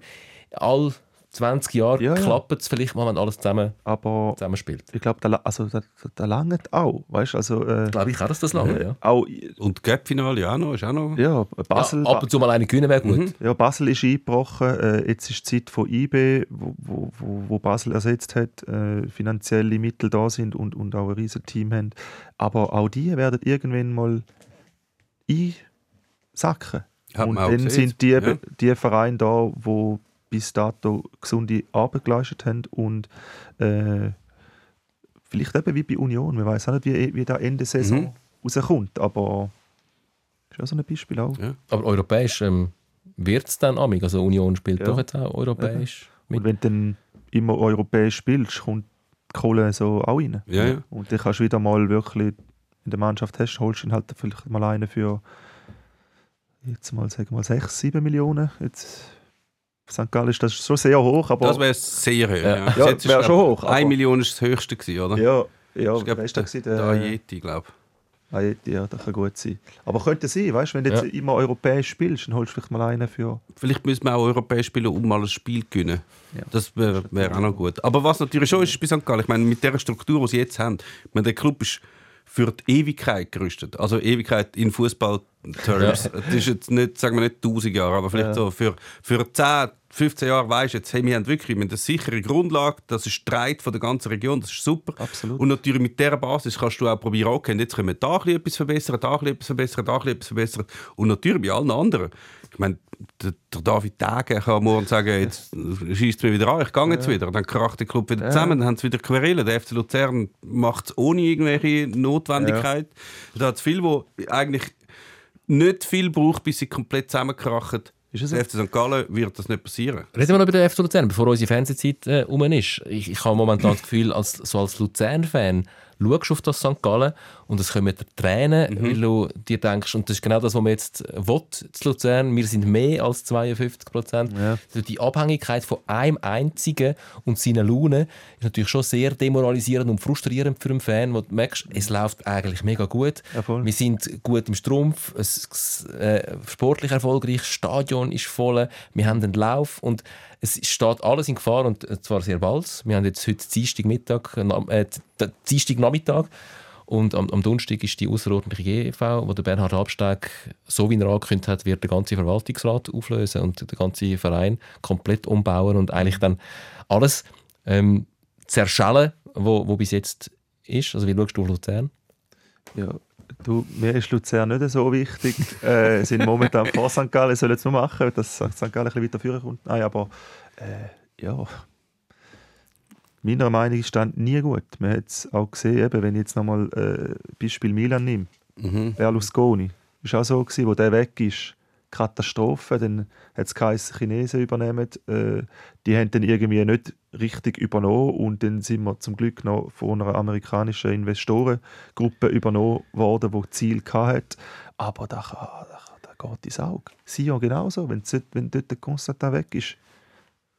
all 20 Jahre Ja, ja. klappt es vielleicht mal, wenn alles zusammen, aber zusammenspielt. ich glaube, da, also, da, da, langt auch. Weißt, also, äh, Glaube ich auch, dass das lange, ja. auch, Und Cup-Finale ja auch noch, ist auch noch. ja, Basel, ja. Ab und zu mal einen gewinnen wäre gut. ja, Basel ist eingebrochen. Äh, jetzt ist die Zeit von IB, wo, wo, wo, wo Basel ersetzt hat, äh, finanzielle Mittel da sind und, und auch ein riesiges Team haben. Aber auch die werden irgendwann mal einsacken. Hat und dann gesehen. sind die, Ja. die Vereine da, wo bis dato gesunde Arbeit geleistet haben und äh, vielleicht eben wie bei Union. Man weiß auch nicht, wie, wie der Ende Saison Mhm. rauskommt, aber ist auch so ein Beispiel auch. Ja. Aber europäisch ähm, wird es dann amig. Also Union spielt Ja. doch jetzt auch europäisch mit. Und wenn du dann immer europäisch spielst, kommt die Kohle so auch rein. Ja, ja. Und dann kannst du wieder mal wirklich in der Mannschaft hast, holst du dann halt vielleicht mal einen für jetzt mal sagen wir mal 6, 7 Millionen. Jetzt St. Gallen ist das schon sehr hoch, aber Das wäre sehr hoch. Ja. Ja, Ja, wäre schon glaub, hoch, aber- 1 Million ist das höchste, gewesen, oder? ja, ja, ich glaube, wer ist das der, gewesen? der Der- Ayeti, glaube Ah, ja, ja, das kann gut sein. Aber könnte sein, weißt wenn du jetzt Ja. immer europäisch spielst, dann holst du vielleicht mal einen für. Vielleicht müssen wir auch europäisch spielen, um mal ein Spiel zu gewinnen. Ja. Das wäre wär auch noch gut. Aber was natürlich schon ist, ist bei St. Gallen, ich meine, mit der Struktur, die sie jetzt haben, ich meine, der Club ist für die Ewigkeit gerüstet. Also Ewigkeit in Fußball-Terms. Das ist jetzt nicht, sagen wir nicht 1000 Jahre, aber vielleicht Ja. so für, für 10, 15 Jahre weisst du jetzt, hey, wir haben wirklich wir haben eine sichere Grundlage, das ist Streit von der ganzen Region, das ist super. Absolut. Und natürlich mit dieser Basis kannst du auch probieren, okay, jetzt können wir da etwas verbessern, da etwas verbessern, da etwas verbessern. Und natürlich bei allen anderen. Ich meine, der, der David Tage kann morgen sagen, jetzt schießt es mir wieder an, ich gehe jetzt wieder. Dann kracht der Club wieder zusammen, dann haben sie wieder Querelen. Der FC Luzern macht es ohne irgendwelche Notwendigkeit. Da hat es viel, wo eigentlich nicht viel braucht, bis sie komplett zusammenkrachen. Ist Der FC St. Gallen wird das nicht passieren. Reden wir noch über den FC Luzern, bevor unsere Fernsehzeit äh, um ist. Ich, ich habe momentan das Gefühl, als, so als Luzern-Fan schaust du auf das St. Gallen und es kommen Tränen, weil du dir denkst, und das ist genau das, was man jetzt will, zu Luzern, wir sind mehr als 52 Prozent. Ja. Also die Abhängigkeit von einem einzigen und seiner Laune ist natürlich schon sehr demoralisierend und frustrierend für einen Fan, wo du merkst, es läuft eigentlich mega gut. Ja. Wir sind gut im Strumpf, es ist äh, sportlich erfolgreich, das Stadion ist voll, wir haben den Lauf und es steht alles in Gefahr und äh, zwar sehr bald. Wir haben jetzt heute Dienstagmittag, äh, D- Dienstagnachmittag und am, am Donnerstag ist die außerordentliche GV, wo der Bernhard Absteg, so wie er angekündigt hat, wird den ganzen Verwaltungsrat auflösen und den ganzen Verein komplett umbauen und eigentlich dann alles ähm, zerschellen, wo, wo bis jetzt ist. Also wie schaust du auf Luzern? Ja, du, mir ist Luzern nicht so wichtig. <laughs> äh, sind momentan vor St. Gallen, sollen es nur machen, dass St. Gallen ein bisschen weiter führen kommt. Nein, aber äh, ja. Meiner Meinung nach stand nie gut. Man hat es auch gesehen, eben, wenn ich jetzt nochmal äh, Beispiel Milan nehme. Mhm. Berlusconi. Ist auch so gewesen, wo der weg ist. Katastrophe. Dann hat es geheißen, Chinesen übernehmen. Äh, die haben dann irgendwie nicht richtig übernommen und dann sind wir zum Glück noch von einer amerikanischen Investorengruppe übernommen worden, die Ziel hatte. Aber da, kann, da, da geht ins Auge. Sion genauso. Wenn, dort- wenn dort der Constantin weg ist,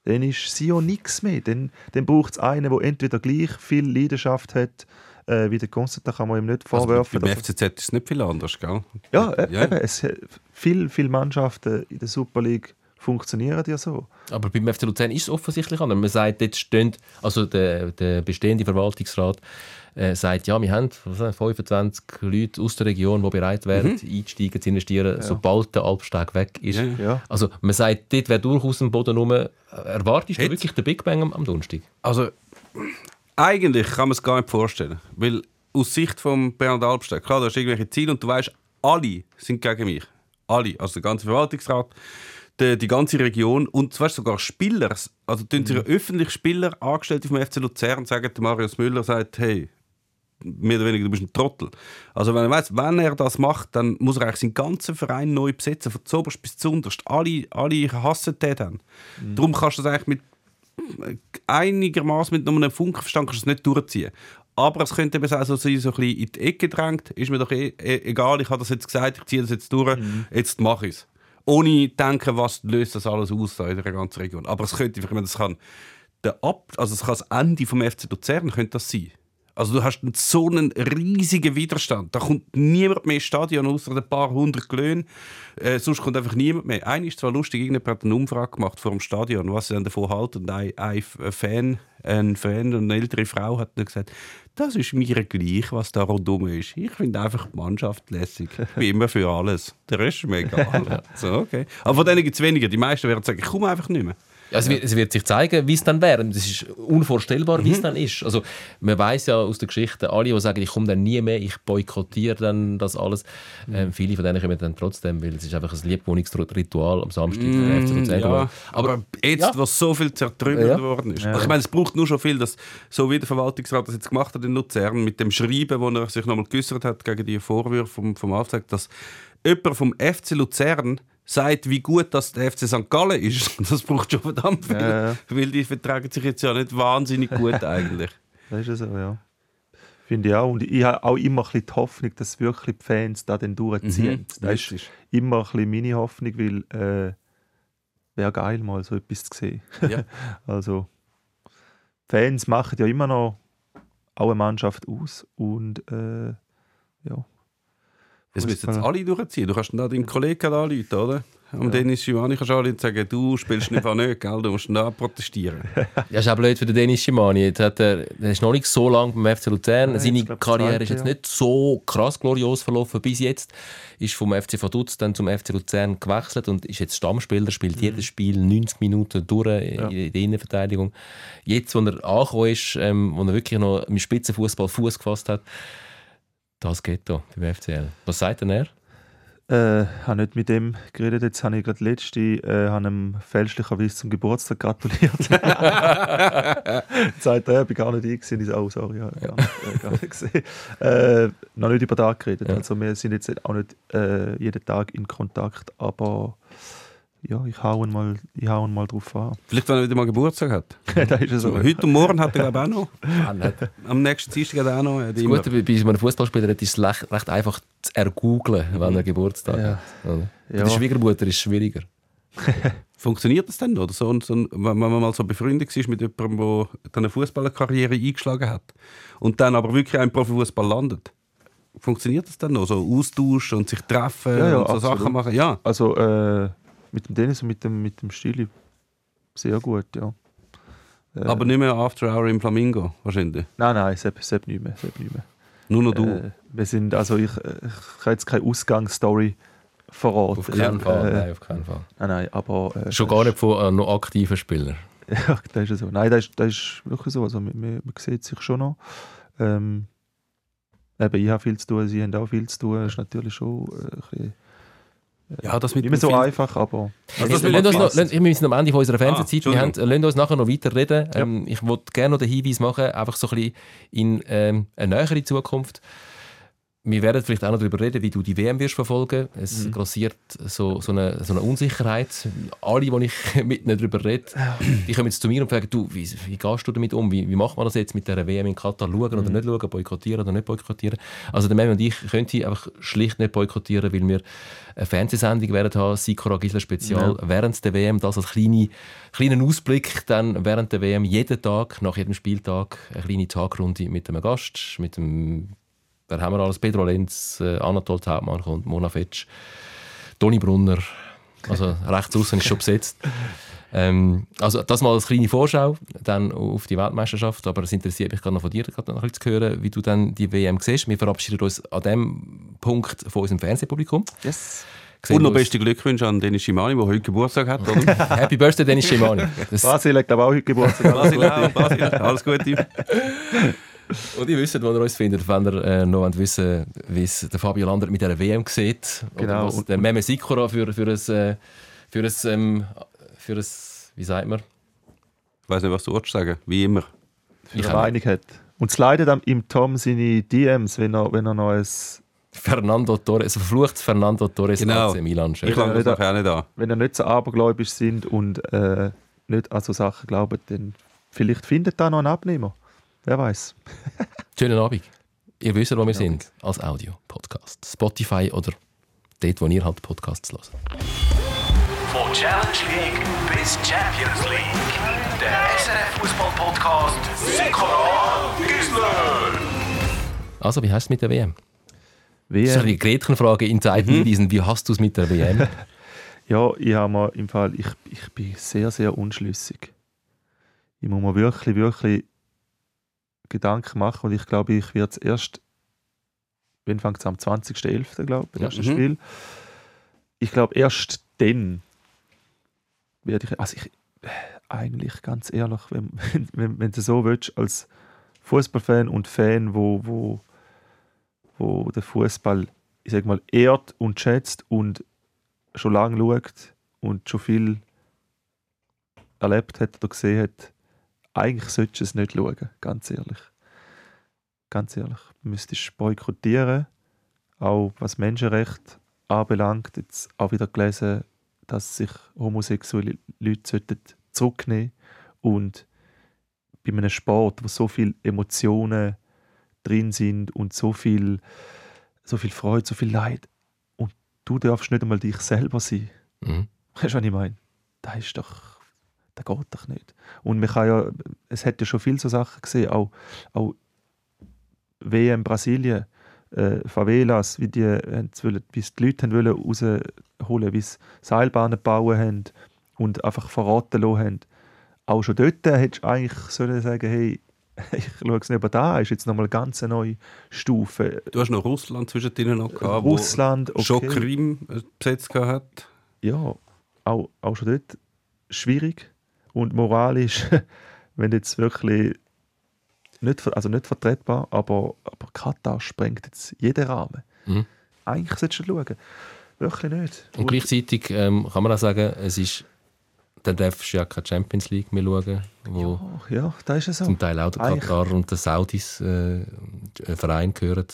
dann ist auch nichts mehr. Dann, dann braucht es einen, der entweder gleich viel Leidenschaft hat, äh, wie der Konstantin, kann man ihm nicht vorwerfen. Also beim FCZ ist es nicht viel anders, gell? ja, äh, Ja. Eben, es, viele, viele Mannschaften in der Super League funktionieren ja so. Aber beim FC Luzern ist es offensichtlich anders. Man sagt, dort stehen, also der, der bestehende Verwaltungsrat äh, sagt, ja, wir haben was weiß ich, 25 Leute aus der Region, die bereit wären, einsteigen, zu investieren, sobald der Alpsteg weg ist. Ja, ja. Ja. Also man sagt, dort wäre durchaus ein Boden rum. Erwartest du Jetzt- wirklich den Big Bang am, am Donnerstag? Also, eigentlich kann man es gar nicht vorstellen. Weil aus Sicht von Bernhard Albsteg, klar, du hast irgendwelche Ziele und du weißt, alle sind gegen mich. Alle. Also der ganze Verwaltungsrat, die, die ganze Region und weißt, sogar Spieler. Also tun sie öffentlich Spieler, Angestellte vom FC Luzern, sagen, der Marius Müller sagt, hey, mehr oder weniger, du bist ein Trottel. Also wenn er weiss, wenn er das macht, dann muss er eigentlich seinen ganzen Verein neu besetzen, von zuoberst bis zuunterst. Alle, alle hassen den dann. Darum kannst du das eigentlich mit einigermaßen mit nur einem Funkenverstand kannst du es nicht durchziehen. Aber es könnte eben auch so sein, so ein bisschen in die Ecke gedrängt. Ist mir doch eh, eh, egal, ich habe das jetzt gesagt, ich ziehe das jetzt durch, jetzt mache ich es. Ohne denken, was löst das alles aus in der ganzen Region. Aber es könnte, ich meine, das kann der Ab, also es kann das Ende vom FC Luzern könnte das sein. Also du hast so einen riesigen Widerstand. Da kommt niemand mehr ins Stadion, außer ein paar hundert Glöhne. Äh, sonst kommt einfach niemand mehr. Einer ist zwar lustig, irgendjemand hat eine Umfrage gemacht vor dem Stadion, was sie dann davon halten. Und ein, ein Fan, ein Fan, eine ältere Frau hat dann gesagt, das ist mir gleich, was da rundum ist. Ich finde einfach die Mannschaft lässig. Bin immer für alles. Der Rest ist mir egal. <laughs> so, okay. Aber von denen gibt es weniger. Die meisten werden sagen, ich komme einfach nicht mehr. Ja, es, wird, es wird sich zeigen, wie es dann wäre. Es ist unvorstellbar, Mhm. wie es dann ist. Also, man weiß ja aus der Geschichte, alle, die sagen, ich komme dann nie mehr, ich boykottiere dann das alles. Mhm. Ähm, viele von denen kommen dann trotzdem, weil es ist einfach ein Liebwohnungsritual am Samstag. Mm, Ja, aber aber jetzt, ja. was so viel zertrümmert Ja. worden ist. Also ich meine, es braucht nur schon viel, dass so wie der Verwaltungsrat das jetzt gemacht hat in Luzern, mit dem Schreiben, wo er sich nochmal geäußert hat gegen die Vorwürfe vom, vom Auftrag, dass jemand vom FC Luzern sagt, wie gut das der FC St. Gallen ist. <laughs> Das braucht schon verdammt viel, Ja, ja. weil die vertragen sich jetzt ja nicht wahnsinnig gut <laughs> eigentlich. Das ist ja so, ja. Finde ich auch. Und ich habe auch immer ein bisschen die Hoffnung, dass wirklich die Fans da dann durchziehen. Das ist Richtig. immer ein bisschen meine Hoffnung, weil äh, wäre geil, mal so etwas zu sehen. Ja. <laughs> Also, Fans machen ja immer noch auch eine Mannschaft aus. Und äh, ja. Das müssen jetzt alle durchziehen. Du kannst dann da deinem Kollegen anrufen, oder? Am Dennis Schimani kannst du anrufen und sagen, du spielst einfach nicht, gell? du musst dann da protestieren. <laughs> Ja, ist auch blöd für den Dennis Schimani. Jetzt hat er, er ist noch nicht so lange beim FC Luzern. Nein, Seine glaub, Karriere zweite, ist jetzt ja. nicht so krass glorios verlaufen bis jetzt. Ist vom FC Vaduz dann zum FC Luzern gewechselt und ist jetzt Stammspieler, spielt jedes Spiel 90 Minuten durch in in der Innenverteidigung. Jetzt, wo er angekommen ist, ähm, wo er wirklich noch im Spitzenfußball Fuß gefasst hat, das geht da beim FCL. Was sagt denn er? Äh, habe nicht mit dem geredet. Jetzt habe ich gerade letzte äh, habe ihm fälschlicherweise zum Geburtstag gratuliert. <laughs> Sagt er, ich bin gar nicht ich gewesen. Ich so, oh, sorry, ja, gar nicht, äh, gar nicht gesehen. Äh, noch nicht über das geredet. Ja. Also wir sind jetzt auch nicht äh, jeden Tag in Kontakt, aber ja, ich hau ihn mal, ich hau ihn mal drauf an. Vielleicht, wenn er wieder mal Geburtstag hat. <laughs> da ist es so. So, heute und morgen hat er glaube ich auch noch. Am nächsten Dienstag hat er auch noch. Das immer- Gute bei einem Fußballspieler ist es recht, recht einfach zu ergoogeln, wenn er Geburtstag Ja. hat. Oder? Bei Ja. der Schwiegermutter ist es schwieriger. <laughs> Funktioniert das denn noch? Oder so, ein- so, ein- wenn man mal so befreundet war mit jemandem, der eine Fußballerkarriere eingeschlagen hat und dann aber wirklich im Profifußball landet? Funktioniert das dann noch? So Austausch und sich treffen Ja, ja, und so absolut. Sachen machen? Ja. Also äh, mit dem Dennis und mit dem, mit dem Stili sehr gut, ja. Äh, Aber nicht mehr After Hour im Flamingo, wahrscheinlich. Nein, nein, Sepp, Sepp nicht mehr. Sepp nicht mehr. Nur noch du. Äh, wir sind, also ich, ich kann jetzt keine Ausgangsstory verraten. Auf keinen Fall. Äh, Nein, auf keinen Fall. nein, nein, aber... Äh, Schon gar nicht von äh, noch aktiven Spielern. <laughs> Ja, das ist so. Nein, das ist, das ist wirklich so. Also, man, man, man sieht sich schon noch. Ähm, eben, ich habe viel zu tun, sie haben auch viel zu tun. Das ist natürlich schon äh, ein bisschen, ja, das mit nicht mehr so Film- einfach, aber... Also das dem noch, wir sind am Ende von unserer Fernsehzeit. wir haben, uns nachher noch weiter reden. Ähm, ich wollte gerne noch den Hinweis machen, einfach so ein bisschen in ähm, eine nähere Zukunft. Wir werden vielleicht auch noch darüber reden, wie du die WM wirst verfolgen. Es Mhm. grassiert so, so, eine, so eine Unsicherheit. Alle, die ich <laughs> mit ihnen darüber rede, die kommen jetzt zu mir und fragen, du, wie, wie gehst du damit um? Wie, wie macht man das jetzt mit der WM in Katar? Schauen Mhm. oder nicht schauen, boykottieren oder nicht boykottieren? Also der Mem und ich können die einfach schlicht nicht boykottieren, weil wir eine Fernsehsendung werden haben, Sikora Gisler Spezial, während der WM. Das als kleine, kleinen Ausblick dann während der WM jeden Tag, nach jedem Spieltag, eine kleine Tagrunde mit einem Gast, mit dem Wer haben wir alles? Pedro Lenz, äh, Anatol Taubmann kommt, Mona Fetsch, Toni Brunner. Also rechts außen ist schon besetzt. Ähm, also das mal als kleine Vorschau dann auf die Weltmeisterschaft. Aber es interessiert mich gerade noch von dir gerade noch ein bisschen zu hören, wie du dann die WM siehst. Wir verabschieden uns an dem Punkt von unserem Fernsehpublikum. Yes. Sehen Und noch beste Glückwünsche an Dennis Schimani, der heute Geburtstag hat. Oder? <laughs> Happy Birthday, Dennis Schimani. <laughs> Das, Basil hat glaube auch heute Geburtstag. Basil, auch, Basil, alles Gute. <laughs> und ihr wisst, wo ihr uns findet, wenn ihr äh, noch wollt wissen wie es der Fabio Lander mit der WM sieht. Oder Genau. was der Meme Sikora für, für ein, äh, für ein, ähm, für ein, wie sagt man? Ich weiß nicht, was du wolltest sagen. Wie immer. Für Ich eine Meinung hat. Und slidet am im Tom seine DMs, wenn er, wenn er noch ein, Fernando Torres, verflucht Fernando Torres Genau. AC Milan. Ich lange das nachher nicht an. wenn er nicht so abergläubisch sind und äh, nicht an so Sachen glauben, dann vielleicht findet da noch einen Abnehmer. Wer weiß. Schönen Abend. Ihr wisst, wo wir sind. Als Audio-Podcast. Spotify oder dort, wo ihr halt Podcasts hört. Von Challenge League bis Champions League. Der SRF Fußball Podcast Sikora Gisler. Also, wie heißt es mit der WM? Das ist WM, eine Gretchenfrage in Zeit hinweisen. Wie hast du es mit der WM? <laughs> ja, ich habe mir im Fall, ich, ich bin sehr, sehr unschlüssig. Ich muss mir wirklich, wirklich Gedanken machen und ich glaube, ich werde es erst, wenn fängt es am 20.11. glaube ich, Ja, erstes mhm. Spiel. Ich glaube, erst dann werde ich, also ich, eigentlich ganz ehrlich, <laughs> wenn, wenn, wenn, du so willst, als Fußballfan und Fan, wo, wo, wo der Fußball, ich sag mal, ehrt und schätzt und schon lange schaut und schon viel erlebt hat oder gesehen hat, eigentlich solltest du es nicht schauen, ganz ehrlich. Ganz ehrlich. Du müsstest boykottieren, auch was Menschenrecht anbelangt. Jetzt auch wieder gelesen, dass sich homosexuelle Leute sollten zurücknehmen und bei einem Sport, wo so viele Emotionen drin sind und so viel, so viel Freude, so viel Leid und du darfst nicht einmal dich selber sein. Mhm. Weißt du, was ich meine? Das ist doch, das geht doch nicht. Und man kann ja, es hat ja schon viele so Sachen gesehen, auch, auch WM Brasilien, äh, Favelas, wie die, wollen- wie die Leute wollen rausholen, wie sie Seilbahnen bauen haben und einfach verraten lassen haben. Auch schon dort hättest du eigentlich sollen sagen, hey, <laughs> ich schaue es nicht über da, ist jetzt nochmal eine ganz neue Stufe. Du hast noch Russland zwischendrin noch gehabt, wo Russland, okay. schon Krim äh, besetzt gehabt hat. ja, auch, auch schon dort schwierig und moralisch, <laughs> wenn jetzt wirklich nicht, also nicht vertretbar, aber, aber Katar sprengt jetzt jeden Rahmen. Mhm. Eigentlich solltest du schauen. Wirklich nicht. Und gleichzeitig ähm, kann man auch sagen, es ist, dann darfst du ja keine Champions League mehr schauen, wo Ach ja, da ist es so. zum Teil auch der Katar und der Saudis äh, ein Verein gehören.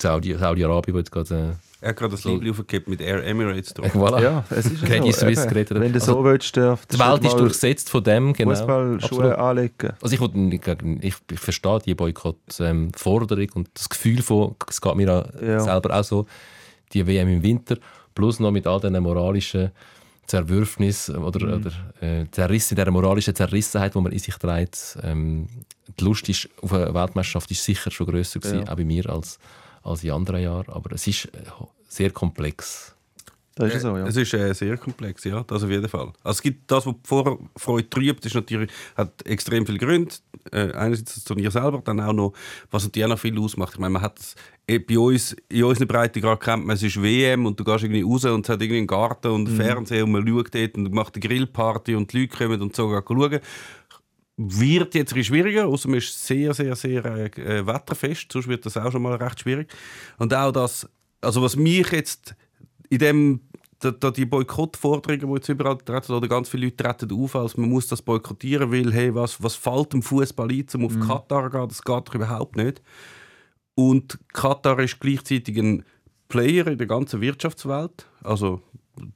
Saudi- Saudi-Arabien, wo jetzt gerade Er hat gerade das Liebling aufgegeben mit Air Emirates äh, drauf. voilà. Ja, es ist Credit so. Suisse geredet. Wenn du Also, so willst, darfst Die Welt ist durchsetzt von dem, genau. Fußballschuhe anlegen. Also ich, ich, ich verstehe die Boykott-Forderung und das Gefühl von, es geht mir auch Ja. selber auch so, die WM im Winter, plus noch mit all diesen moralischen Zerwürfnissen oder, Mhm. oder äh, Zerrissen, dieser moralischen Zerrissenheit, die man in sich trägt. Ähm, die Lust ist, auf eine Weltmeisterschaft ist sicher schon grösser gewesen, Ja. auch bei mir, als, als in anderen Jahren. Aber es ist äh, sehr komplex. Das ist so, ja. Es ist äh, sehr komplex, ja, das auf jeden Fall. Also es gibt das, was die Vorfreude trübt, ist natürlich, hat extrem viele Gründe. Äh, einerseits das Turnier selber, dann auch noch, was natürlich auch noch viel ausmacht. Ich meine, man hat das, eh, bei uns, in unseren Breitengrad kennt man, es ist WM und du gehst irgendwie raus und es hat irgendwie einen Garten und einen Fernseher und man schaut dort und macht eine Grillparty und die Leute kommen und so gehen schauen. Wird jetzt ein schwieriger, außer man ist sehr, sehr, sehr äh, äh, wetterfest, sonst wird das auch schon mal recht schwierig. Und auch das, also was mich jetzt in dem da, die Boykottforderungen, die jetzt überall treten, oder ganz viele Leute treten auf, als man muss das boykottieren, weil hey, was, was fällt dem Fußball ein, um auf Katar zu gehen, das geht doch überhaupt nicht. Und Katar ist gleichzeitig ein Player in der ganzen Wirtschaftswelt. Also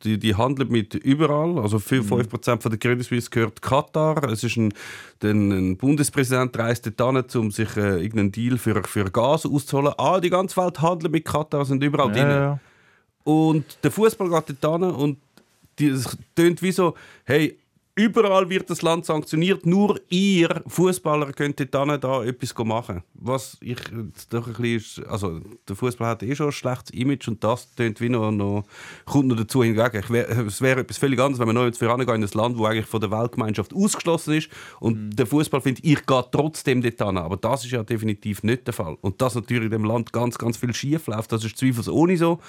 die, die handeln mit überall. Also 5% von der Credit Suisse gehört Katar. Es ist ein, ein, ein Bundespräsident reist dort hin, um sich äh, irgendeinen Deal für, für Gas auszuholen. Ah, die ganze Welt handelt mit Katar, sind überall drin. Ja, ja. Und der Fußball geht dort hin und die- es tönt wie so, hey, überall wird das Land sanktioniert, nur ihr Fußballer könnt dort hin da etwas machen. Was ich doch ein bisschen, also der Fußball hat eh schon ein schlechtes Image und das tönt wie noch, noch kommt noch dazu hingegen. Wär, es wäre etwas völlig anderes, wenn wir jetzt für in ein Land, wo eigentlich von der Weltgemeinschaft ausgeschlossen ist und der Fußball findet, ich gehe trotzdem dort hin. Aber das ist ja definitiv nicht der Fall. Und dass natürlich in dem Land ganz, ganz viel schief läuft, das ist zweifelsohne so.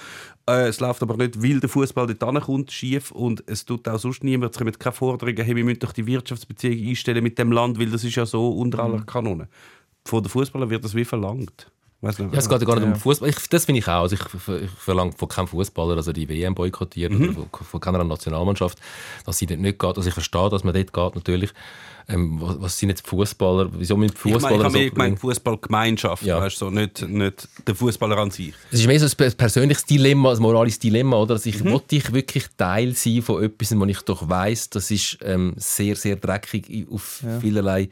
Äh, es läuft aber nicht, weil der Fußball dort hinkommt, schief und es tut auch sonst niemand. Es kommen keine Forderungen, hey, wir müssen doch die Wirtschaftsbeziehungen einstellen mit dem Land, weil das ist ja so unter aller Kanone. Von den Fußballern wird das wie verlangt. Weiss nicht, Ja, es geht ja gar nicht um Fußball. Das finde ich auch. Also ich, ver- ich verlange von keinem Fußballer, dass er die WM boykottiert oder von, von keiner Nationalmannschaft, dass sie dort nicht geht. Also ich verstehe, dass man dort geht natürlich. Ähm, was, was sind jetzt Fußballer? Wieso müssen ich meine, ich Fußballer habe so gemeint Fußballgemeinschaft, Ja. weißt, so, nicht, nicht der Fußballer an sich. Es ist mehr so ein per- persönliches Dilemma, ein moralisches Dilemma, oder? Dass ich, Mhm. ich wirklich Teil sein von etwas, wo ich doch weiß, das ist ähm, sehr, sehr dreckig auf vielerlei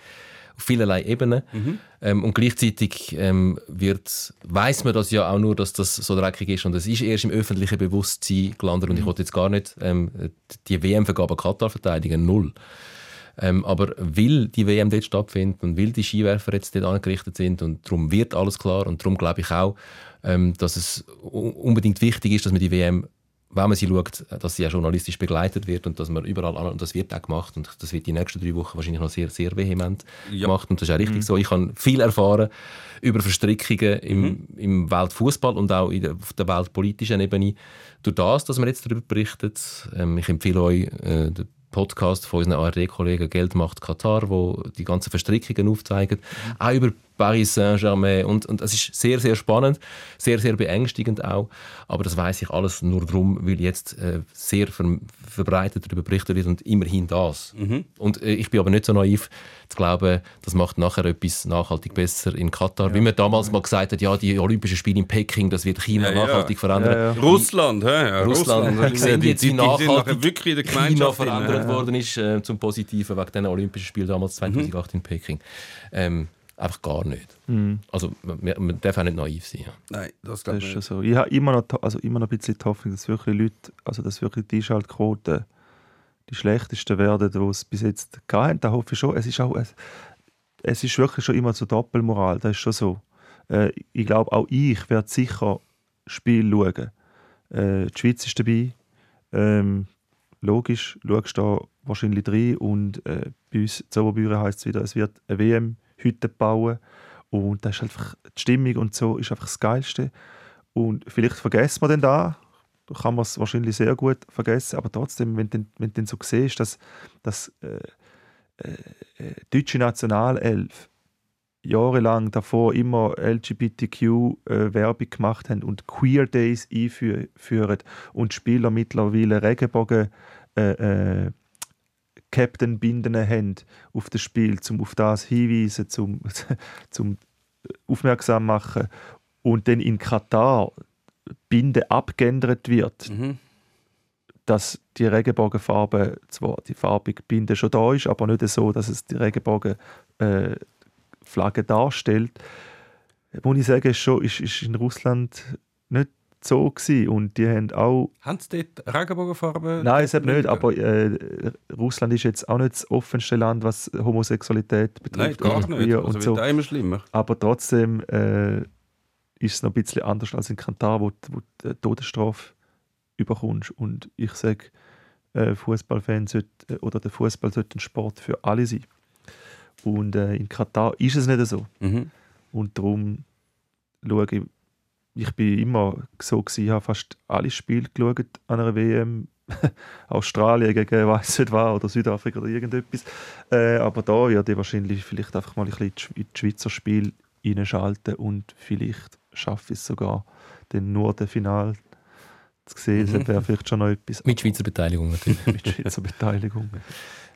auf vielerlei Ebenen. Mhm. Ähm, und gleichzeitig ähm, wird, weiß man das ja auch nur, dass das so dreckig ist. Und es ist erst im öffentlichen Bewusstsein gelandet. Mhm. Und ich wollte jetzt gar nicht ähm, die WM-Vergabe Katar verteidigen, null. Ähm, aber weil die WM dort stattfindet und weil die Skiwerfer jetzt dort angerichtet sind und darum wird alles klar und darum glaube ich auch, ähm, dass es unbedingt wichtig ist, dass man die WM, wenn man sie schaut, dass sie auch journalistisch begleitet wird und dass man überall an und das wird auch gemacht und das wird die nächsten drei Wochen wahrscheinlich noch sehr, sehr vehement Ja. gemacht und das ist auch richtig so. Ich habe viel erfahren über Verstrickungen im, im Weltfußball und auch in der, auf der weltpolitischen Ebene durch das, dass man jetzt darüber berichtet. Ähm, ich empfehle euch äh, den Podcast von unseren ARD-Kollegen Geld macht Katar, wo die ganzen Verstrickungen aufzeigen, auch über Paris Saint-Germain und, und es ist sehr, sehr spannend, sehr, sehr beängstigend auch, aber das weiß ich alles nur darum, weil jetzt äh, sehr ver verbreitet darüber berichtet wird und immerhin das. Und äh, ich bin aber nicht so naiv zu glauben, das macht nachher etwas nachhaltig besser in Katar, wie man damals mal gesagt hat, ja, die Olympischen Spiele in Peking, das wird China Ja, ja. nachhaltig verändern. Ja, ja. Russland, hä? Ja, Russland, Russland. ich sehe jetzt, die, wie nachhaltig wirklich in der China verändert ja. worden ist äh, zum Positiven wegen den Olympischen Spielen damals 2008 in Peking. Ähm, einfach gar nicht. Also man, man darf auch nicht naiv sein. Ja. Nein, das glaube ich nicht. so. Ich habe immer noch, also immer noch ein bisschen die Hoffnung, dass wirklich Leute, also dass wirklich die Einschaltquoten die schlechtesten werden, die es bis jetzt gab. Da hoffe ich schon. Es ist auch, es, es ist wirklich schon immer so Doppelmoral. Das ist schon so. Äh, ich glaube, auch ich werde sicher Spiel schauen. Äh, die Schweiz ist dabei. Ähm, logisch, schaust da wahrscheinlich rein und äh, bei uns in Oberbüren heisst es wieder, es wird eine WM-Hütte bauen und das ist einfach die Stimmung und so ist einfach das Geilste. Und vielleicht vergessen wir dann da, kann man es wahrscheinlich sehr gut vergessen, aber trotzdem, wenn du wenn dann so siehst, dass, dass äh, äh, äh, deutsche Nationalelf jahrelang davor immer LGBTQ-Werbung gemacht haben und Queer Days einführen und Spieler mittlerweile Regenbogen äh, äh, Captain Binden haben auf das Spiel, um auf das hinweisen, zum, <laughs> zum aufmerksam machen und dann in Katar Binde abgeändert wird, Mhm. dass die Regenbogenfarbe zwar die farbige Binde schon da ist, aber nicht so, dass es die Regenbogenflagge äh, Flagge darstellt. Muss ich sagen, ist, schon, ist, ist in Russland nicht so gewesen. und die haben auch Haben sie dort Regenbogenfarbe? Nein, es hat nicht, aber äh, Russland ist jetzt auch nicht das offenste Land, was Homosexualität Nein, betrifft. gar und nicht. Also und so. immer schlimmer. Aber trotzdem äh, ist es noch ein bisschen anders als in Katar, wo, du- wo du die Todesstrafe überkommst. Und ich sage, äh, Fußballfans sollte, äh, oder der Fußball sollte ein Sport für alle sein. Und äh, in Katar ist es nicht so. Mhm. Und darum schaue ich, ich bin immer so gewesen, ich habe fast alle Spiele geschaut an einer WM. <laughs> Australien gegen weiß nicht was oder Südafrika oder irgendetwas. Äh, aber da werde ich wahrscheinlich vielleicht einfach mal ein bisschen in die Schweizer Spiel reinschalten und vielleicht schaffe ich es sogar, dann nur das Final zu sehen. Das wäre vielleicht schon noch etwas Mit Schweizer Beteiligung natürlich. <laughs> mit Schweizer Beteiligung.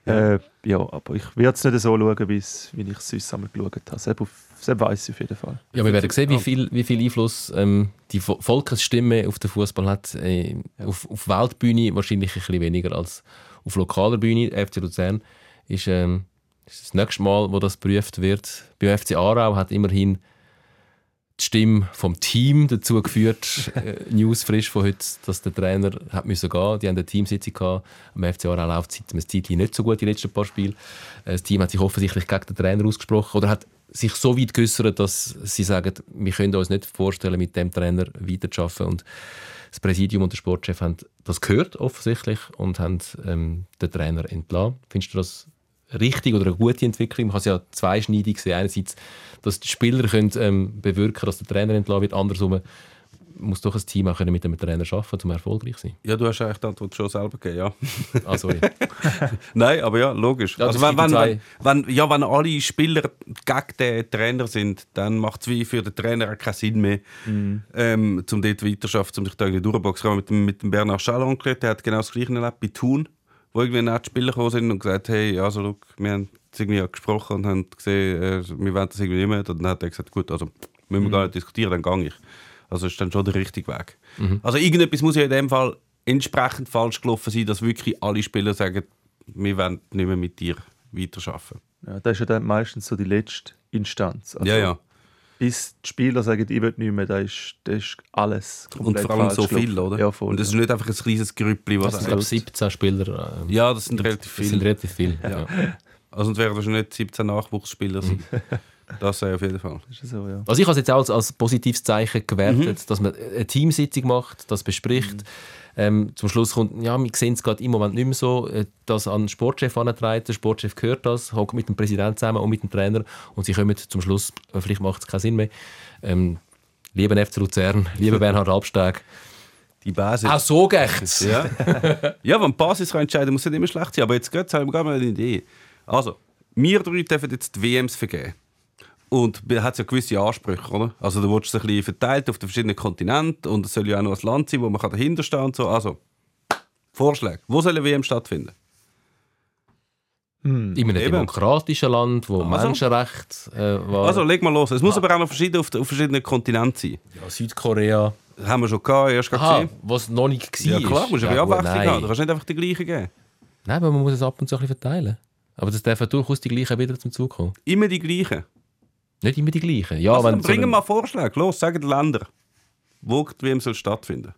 Ja. Äh, ja, aber ich werde es nicht so schauen, wie ich es sonst einmal geschaut habe. Selbst auf das weiß ich auf jeden Fall. Ja, wir werden sehen, wie viel, wie viel Einfluss ähm, die Vo- Volksstimme auf den Fußball hat. Äh, auf, auf Weltbühne wahrscheinlich ein bisschen weniger als auf lokaler Bühne. FC Luzern ist, ähm, ist das nächste Mal, wo das geprüft wird. Beim FC Aarau hat immerhin die Stimme vom Team dazu geführt, <laughs> äh, News frisch von heute, dass der Trainer hat müssen gehen. Die haben eine Teamsitzung gehabt. Am FC Aarau läuft seit einem Zeitchen nicht so gut die letzten paar Spiele. Äh, Das Team hat sich offensichtlich gegen den Trainer ausgesprochen oder hat sich so weit geäußert, dass sie sagen, wir können uns nicht vorstellen, mit dem Trainer weiterzuarbeiten. Und das Präsidium und der Sportchef haben das gehört offensichtlich und haben ähm, den Trainer entlassen. Findest du das richtig oder eine gute Entwicklung? Man kann es ja zweischneidig sehen. Einerseits, dass die Spieler können, ähm, bewirken dass der Trainer entlassen wird. Andersrum muss doch ein Team auch mit dem Trainer arbeiten, um erfolgreich zu sein. Ja, du hast eigentlich die Antwort schon selber gegeben, ja. Ah, sorry. <laughs> Nein, aber ja, logisch. Ja, also wenn, wenn, wenn, wenn, ja, wenn alle Spieler gegen den Trainer sind, dann macht es wie für den Trainer auch keinen Sinn mehr, ähm, um dort weiterzuarbeiten, um sich da irgendwie durchzuboxen. Mit dem, mit dem Bernard Schallon geredet, der hat genau das Gleiche erlebt bei Thun, wo irgendwie nette Spieler gekommen sind und gesagt hey, also look, wir haben irgendwie gesprochen und haben gesehen, äh, wir wollen das irgendwie nicht mehr. Und dann hat er gesagt, gut, also müssen wir gar nicht diskutieren, dann gehe ich. Also ist dann schon der richtige Weg. Also irgendetwas muss ja in dem Fall entsprechend falsch gelaufen sein, dass wirklich alle Spieler sagen, wir wollen nicht mehr mit dir weiterarbeiten. Ja, das ist ja dann meistens so die letzte Instanz. Also, ja, ja. Bis die Spieler sagen, ich will nicht mehr, das ist, das ist alles Und komplett vor allem falsch so viel, gelaufen. oder? Ja, voll. Und das ist ja. nicht einfach ein kleines Grüppli, was Das sind, glaube ich, 17 Spieler. ähm, Ja, das sind relativ Das viele. sind relativ viele. Ja. Also es werden wahrscheinlich nicht 17 Nachwuchsspieler sein. <laughs> das äh, auf jeden Fall. So, ja. Also ich habe es jetzt auch als, als positives Zeichen gewertet, dass man eine Teamsitzung macht, das bespricht. Ähm, zum Schluss kommt, ja, wir sehen es gerade im Moment nicht mehr so, äh, dass an den Sportchef antreibt. Der Sportchef hört das, hockt mit dem Präsidenten zusammen und mit dem Trainer und sie kommen zum Schluss, äh, vielleicht macht es keinen Sinn mehr. Ähm, lieber FC Luzern, lieber <laughs> Bernhard Albsteg. Die Basis. Auch so geht's. Ja. <laughs> ja, wenn die Basis kann entscheiden muss nicht immer schlecht sein. Aber jetzt geht haben wir gerade mal eine Idee. Also, wir drei dürfen jetzt die WMs vergeben. Und es hat ja gewisse Ansprüche, oder? Also, du willst es ein bisschen verteilt auf den verschiedenen Kontinenten und es soll ja auch noch ein Land sein, wo man dahinter stehen und so. Also, Vorschläge. Wo soll eine WM stattfinden? Hm. In einem Eben. demokratischen Land, wo Also. Menschenrechte äh, war. Also, leg mal los. Es muss aber auch noch verschieden auf, auf verschiedenen Kontinenten sein. ja, Südkorea. Das haben wir schon gehabt, erst Aha, gesehen. was noch nicht war. Ja, klar, musst du ja, gut, Abwechslung nein. haben. Du kannst nicht einfach die gleichen geben. Nein, aber man muss es ab und zu ein bisschen verteilen. Aber das dürfen durchaus die gleichen wieder zum Zug kommen. Immer die gleichen. Nicht immer die gleichen. Ja, also, wenn dann so bringen wir mal Vorschläge. Los, sagen die Länder. Wo WM soll stattfinden.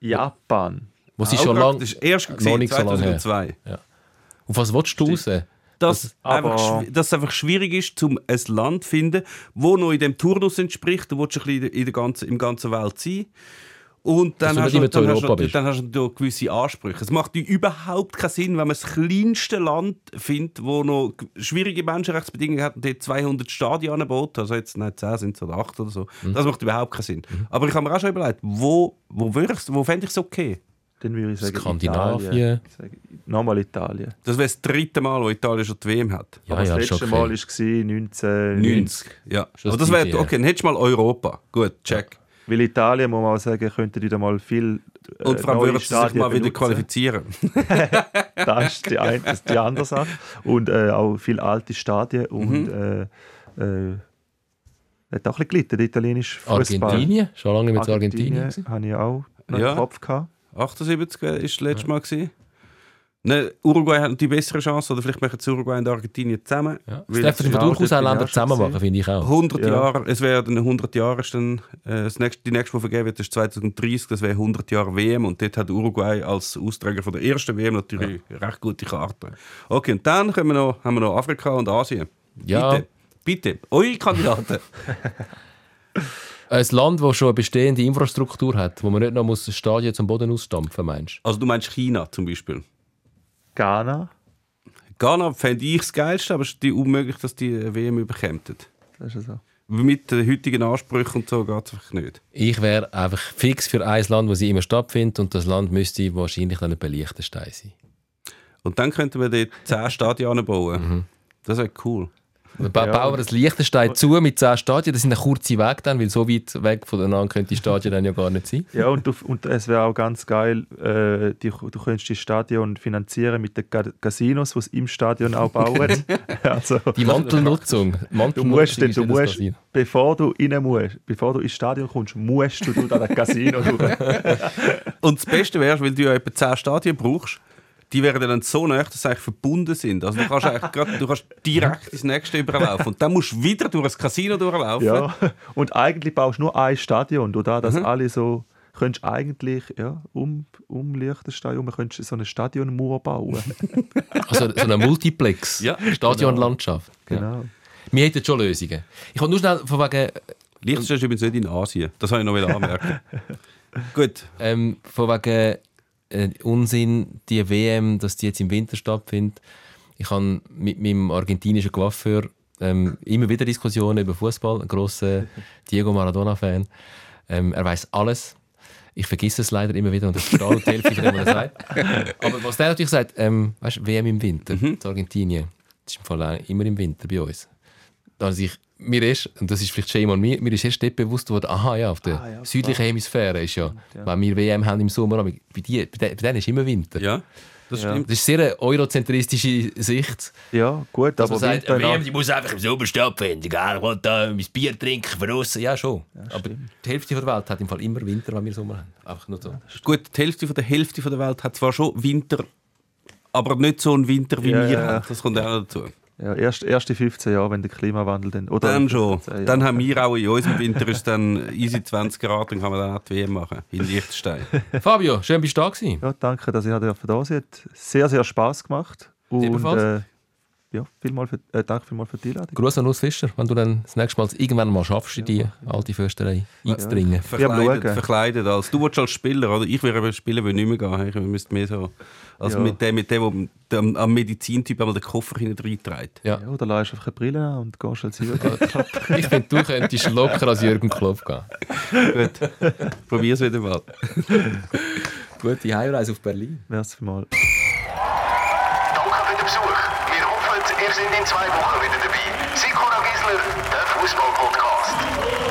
Japan. Was ist Auch schon lange. Das ist erst noch gesehen, nicht so lange. 2002. Auf was willst du raus? Dass, dass es einfach schwierig ist, um ein Land zu finden, wo noch in dem Turnus entspricht. Du willst ein bisschen in der ganzen, im ganzen Welt sein. Und dann du hast, du, dann, hast du, dann hast du natürlich gewisse Ansprüche. Es macht überhaupt keinen Sinn, wenn man das kleinste Land findet, wo noch schwierige Menschenrechtsbedingungen hat und dort 200 Stadien baut. Also jetzt nicht 10 sind es oder 8 oder so. Mhm. Das macht überhaupt keinen Sinn. Aber ich habe mir auch schon überlegt, wo, wo, wo fände ich es okay? Dann würde ich sagen Skandinavien. Italien. Nochmal Italien. Das wäre das dritte Mal, wo Italien schon die WM hat. Ja, Aber ja, das letzte okay. Mal war 1990. 90. Ja. Das das wäre, okay, dann hättest du mal Europa. Gut, check. Weil Italien, muss man auch sagen, könnte wieder mal viel äh, Und vor allem neue würden sie sich Stadien mal wieder benutzen. qualifizieren. <laughs> <laughs> Das ist die, eine, das ist die andere Sache. Und äh, auch viele alte Stadien. Und Mhm. äh, äh, hat auch ein bisschen gelitten, der italienische Fußball. Argentinien? Schon lange nicht mehr zu Argentinien. gewesen? habe ich auch noch Ja. im Kopf gehabt. 78 war das letzte Mal. Gewesen. Ne, Uruguay hat die bessere Chance, oder vielleicht machen sie Uruguay und Argentinien zusammen. Ja. Das dürfen es- wir ja, durchaus auch Länder zusammen machen, finde ich auch. 100 Ja. Jahre, es werden 100 Jahre, ist dann, äh, das nächste, die nächste, die vergeben wird, ist 2030, das wäre 100 Jahre WM und dort hat Uruguay als Austräger von der ersten WM natürlich recht gute Karten. Okay, und dann können wir noch, haben wir noch Afrika und Asien. Ja. Bitte, bitte, eure Kandidaten. <laughs> Ein Land, das schon eine bestehende Infrastruktur hat, wo man nicht noch muss Stadien zum Boden ausstampfen meinst Also du meinst China zum Beispiel. Ghana. Ghana fände ich das Geilste, aber es ist die unmöglich, dass die WM überkämen. Das ist so. Mit den heutigen Ansprüchen und so geht es einfach nicht. Ich wäre einfach fix für ein Land, wo sie immer stattfindet und das Land müsste wahrscheinlich dann ein Liechtenstein sein. Und dann könnten wir dort 10 Stadien bauen. Das wäre cool. Ba bauen wir das Liechtenstein zu mit 10 Stadien. Das sind ein kurzer Weg dann, weil so weit weg voneinander könnte die Stadien dann ja gar nicht sein. Ja, und, du, und es wäre auch ganz geil, äh, die, du könntest die Stadion finanzieren mit den Casinos, die es im Stadion auch bauen. <laughs> also, Die Mantelnutzung. du musst, Mantelnutzung denn, du ja das musst bevor du rein musst, bevor du ins Stadion kommst, musst du durch das Casino <laughs> durch. Und das Beste wäre, weil du ja etwa 10 Stadien brauchst, die wären dann so nah, dass sie eigentlich verbunden sind. Also du kannst, eigentlich grad, du kannst direkt ins nächste überlaufen. Und dann musst du wieder durch das Casino durchlaufen. Ja. <laughs> Und eigentlich baust du nur ein Stadion, das, dass alle so könntest eigentlich ja, um, um Liechtenstein herum könntest du so eine Stadionmauer bauen. <laughs> Also so ein Multiplex. Ja, Stadionlandschaft. Ja. genau. Wir hätten schon Lösungen. Ich wollte nur schnell von wegen, Liechtenstein ist übrigens nicht in Asien. Das habe ich noch anmerken. <laughs> Gut. ähm, von wegen äh, Unsinn, die WM, dass die jetzt im Winter stattfindet. Ich habe mit meinem argentinischen Coiffeur ähm, immer wieder Diskussionen über Fußball. Ein grosser <laughs> Diego Maradona-Fan. Ähm, er weiß alles. Ich vergesse es leider immer wieder und ich verstehe die Hälfte von dem, was er sagt. Aber was der natürlich sagt, ähm, weißt, WM im Winter, in Argentinien, das ist im Fall immer im Winter bei uns. Da habe ich mir ist, und das ist vielleicht shame on me, mir ist erst dort bewusst worden, aha, ja, auf der Ah, ja, südlichen Hemisphäre ist ja, wenn wir WM haben im Sommer, aber bei, die, bei, denen- ist immer Winter. Ja, das Ja. stimmt. Das ist sehr eine eurozentristische Sicht. Ja, gut, aber man sagt, WM nach- die muss einfach im Sommer stattfinden. Gell? Ich will da mein Bier trinken, verrussen. Ja, schon. aber die Hälfte der Welt hat im Fall immer Winter, wenn wir Sommer haben. Einfach nur so. Gut, die Hälfte von der Hälfte von der Welt hat zwar schon Winter, aber nicht so einen Winter wie Ja, wir ja. haben. Das kommt auch noch dazu. Ja, erst, erste 15 Jahre, wenn der Klimawandel dann. Oder Dann schon. 15 Jahre. Dann haben wir auch in unserem Winter ist dann easy 20 Grad, dann kann man dann auch die WM machen. In Liechtenstein. <laughs> Fabio, schön bist du da gewesen. Ja, danke, dass ich da sein durfte. Sehr, sehr Spass gemacht. Und äh, ja, vielmal für, äh, danke vielmals für die Einladung. Gruß an Urs Fischer, wenn du dann das nächste Mal irgendwann mal schaffst, in die alte Fürsterei einzudringen. Verkleidet, schauen. verkleidet als. Du willst als Spieler, oder? Ich wäre eben Spieler, würde nicht mehr gehen. Ich müsste mehr so. Also Ja. mit dem, mit dem, wo der am- Medizintyp einmal den Koffer hinten reinträgt. Ja. Ja, oder lässt einfach eine Brille an und gehst als Jürgen. <laughs> Ich finde, du könntest locker als Jürgen Klopp gehen. Gut. Probier's wieder mal. Gute Heimreise auf Berlin. Merci mal. sind in zwei Wochen wieder dabei. Sikora Gisler, der Fußball-Podcast.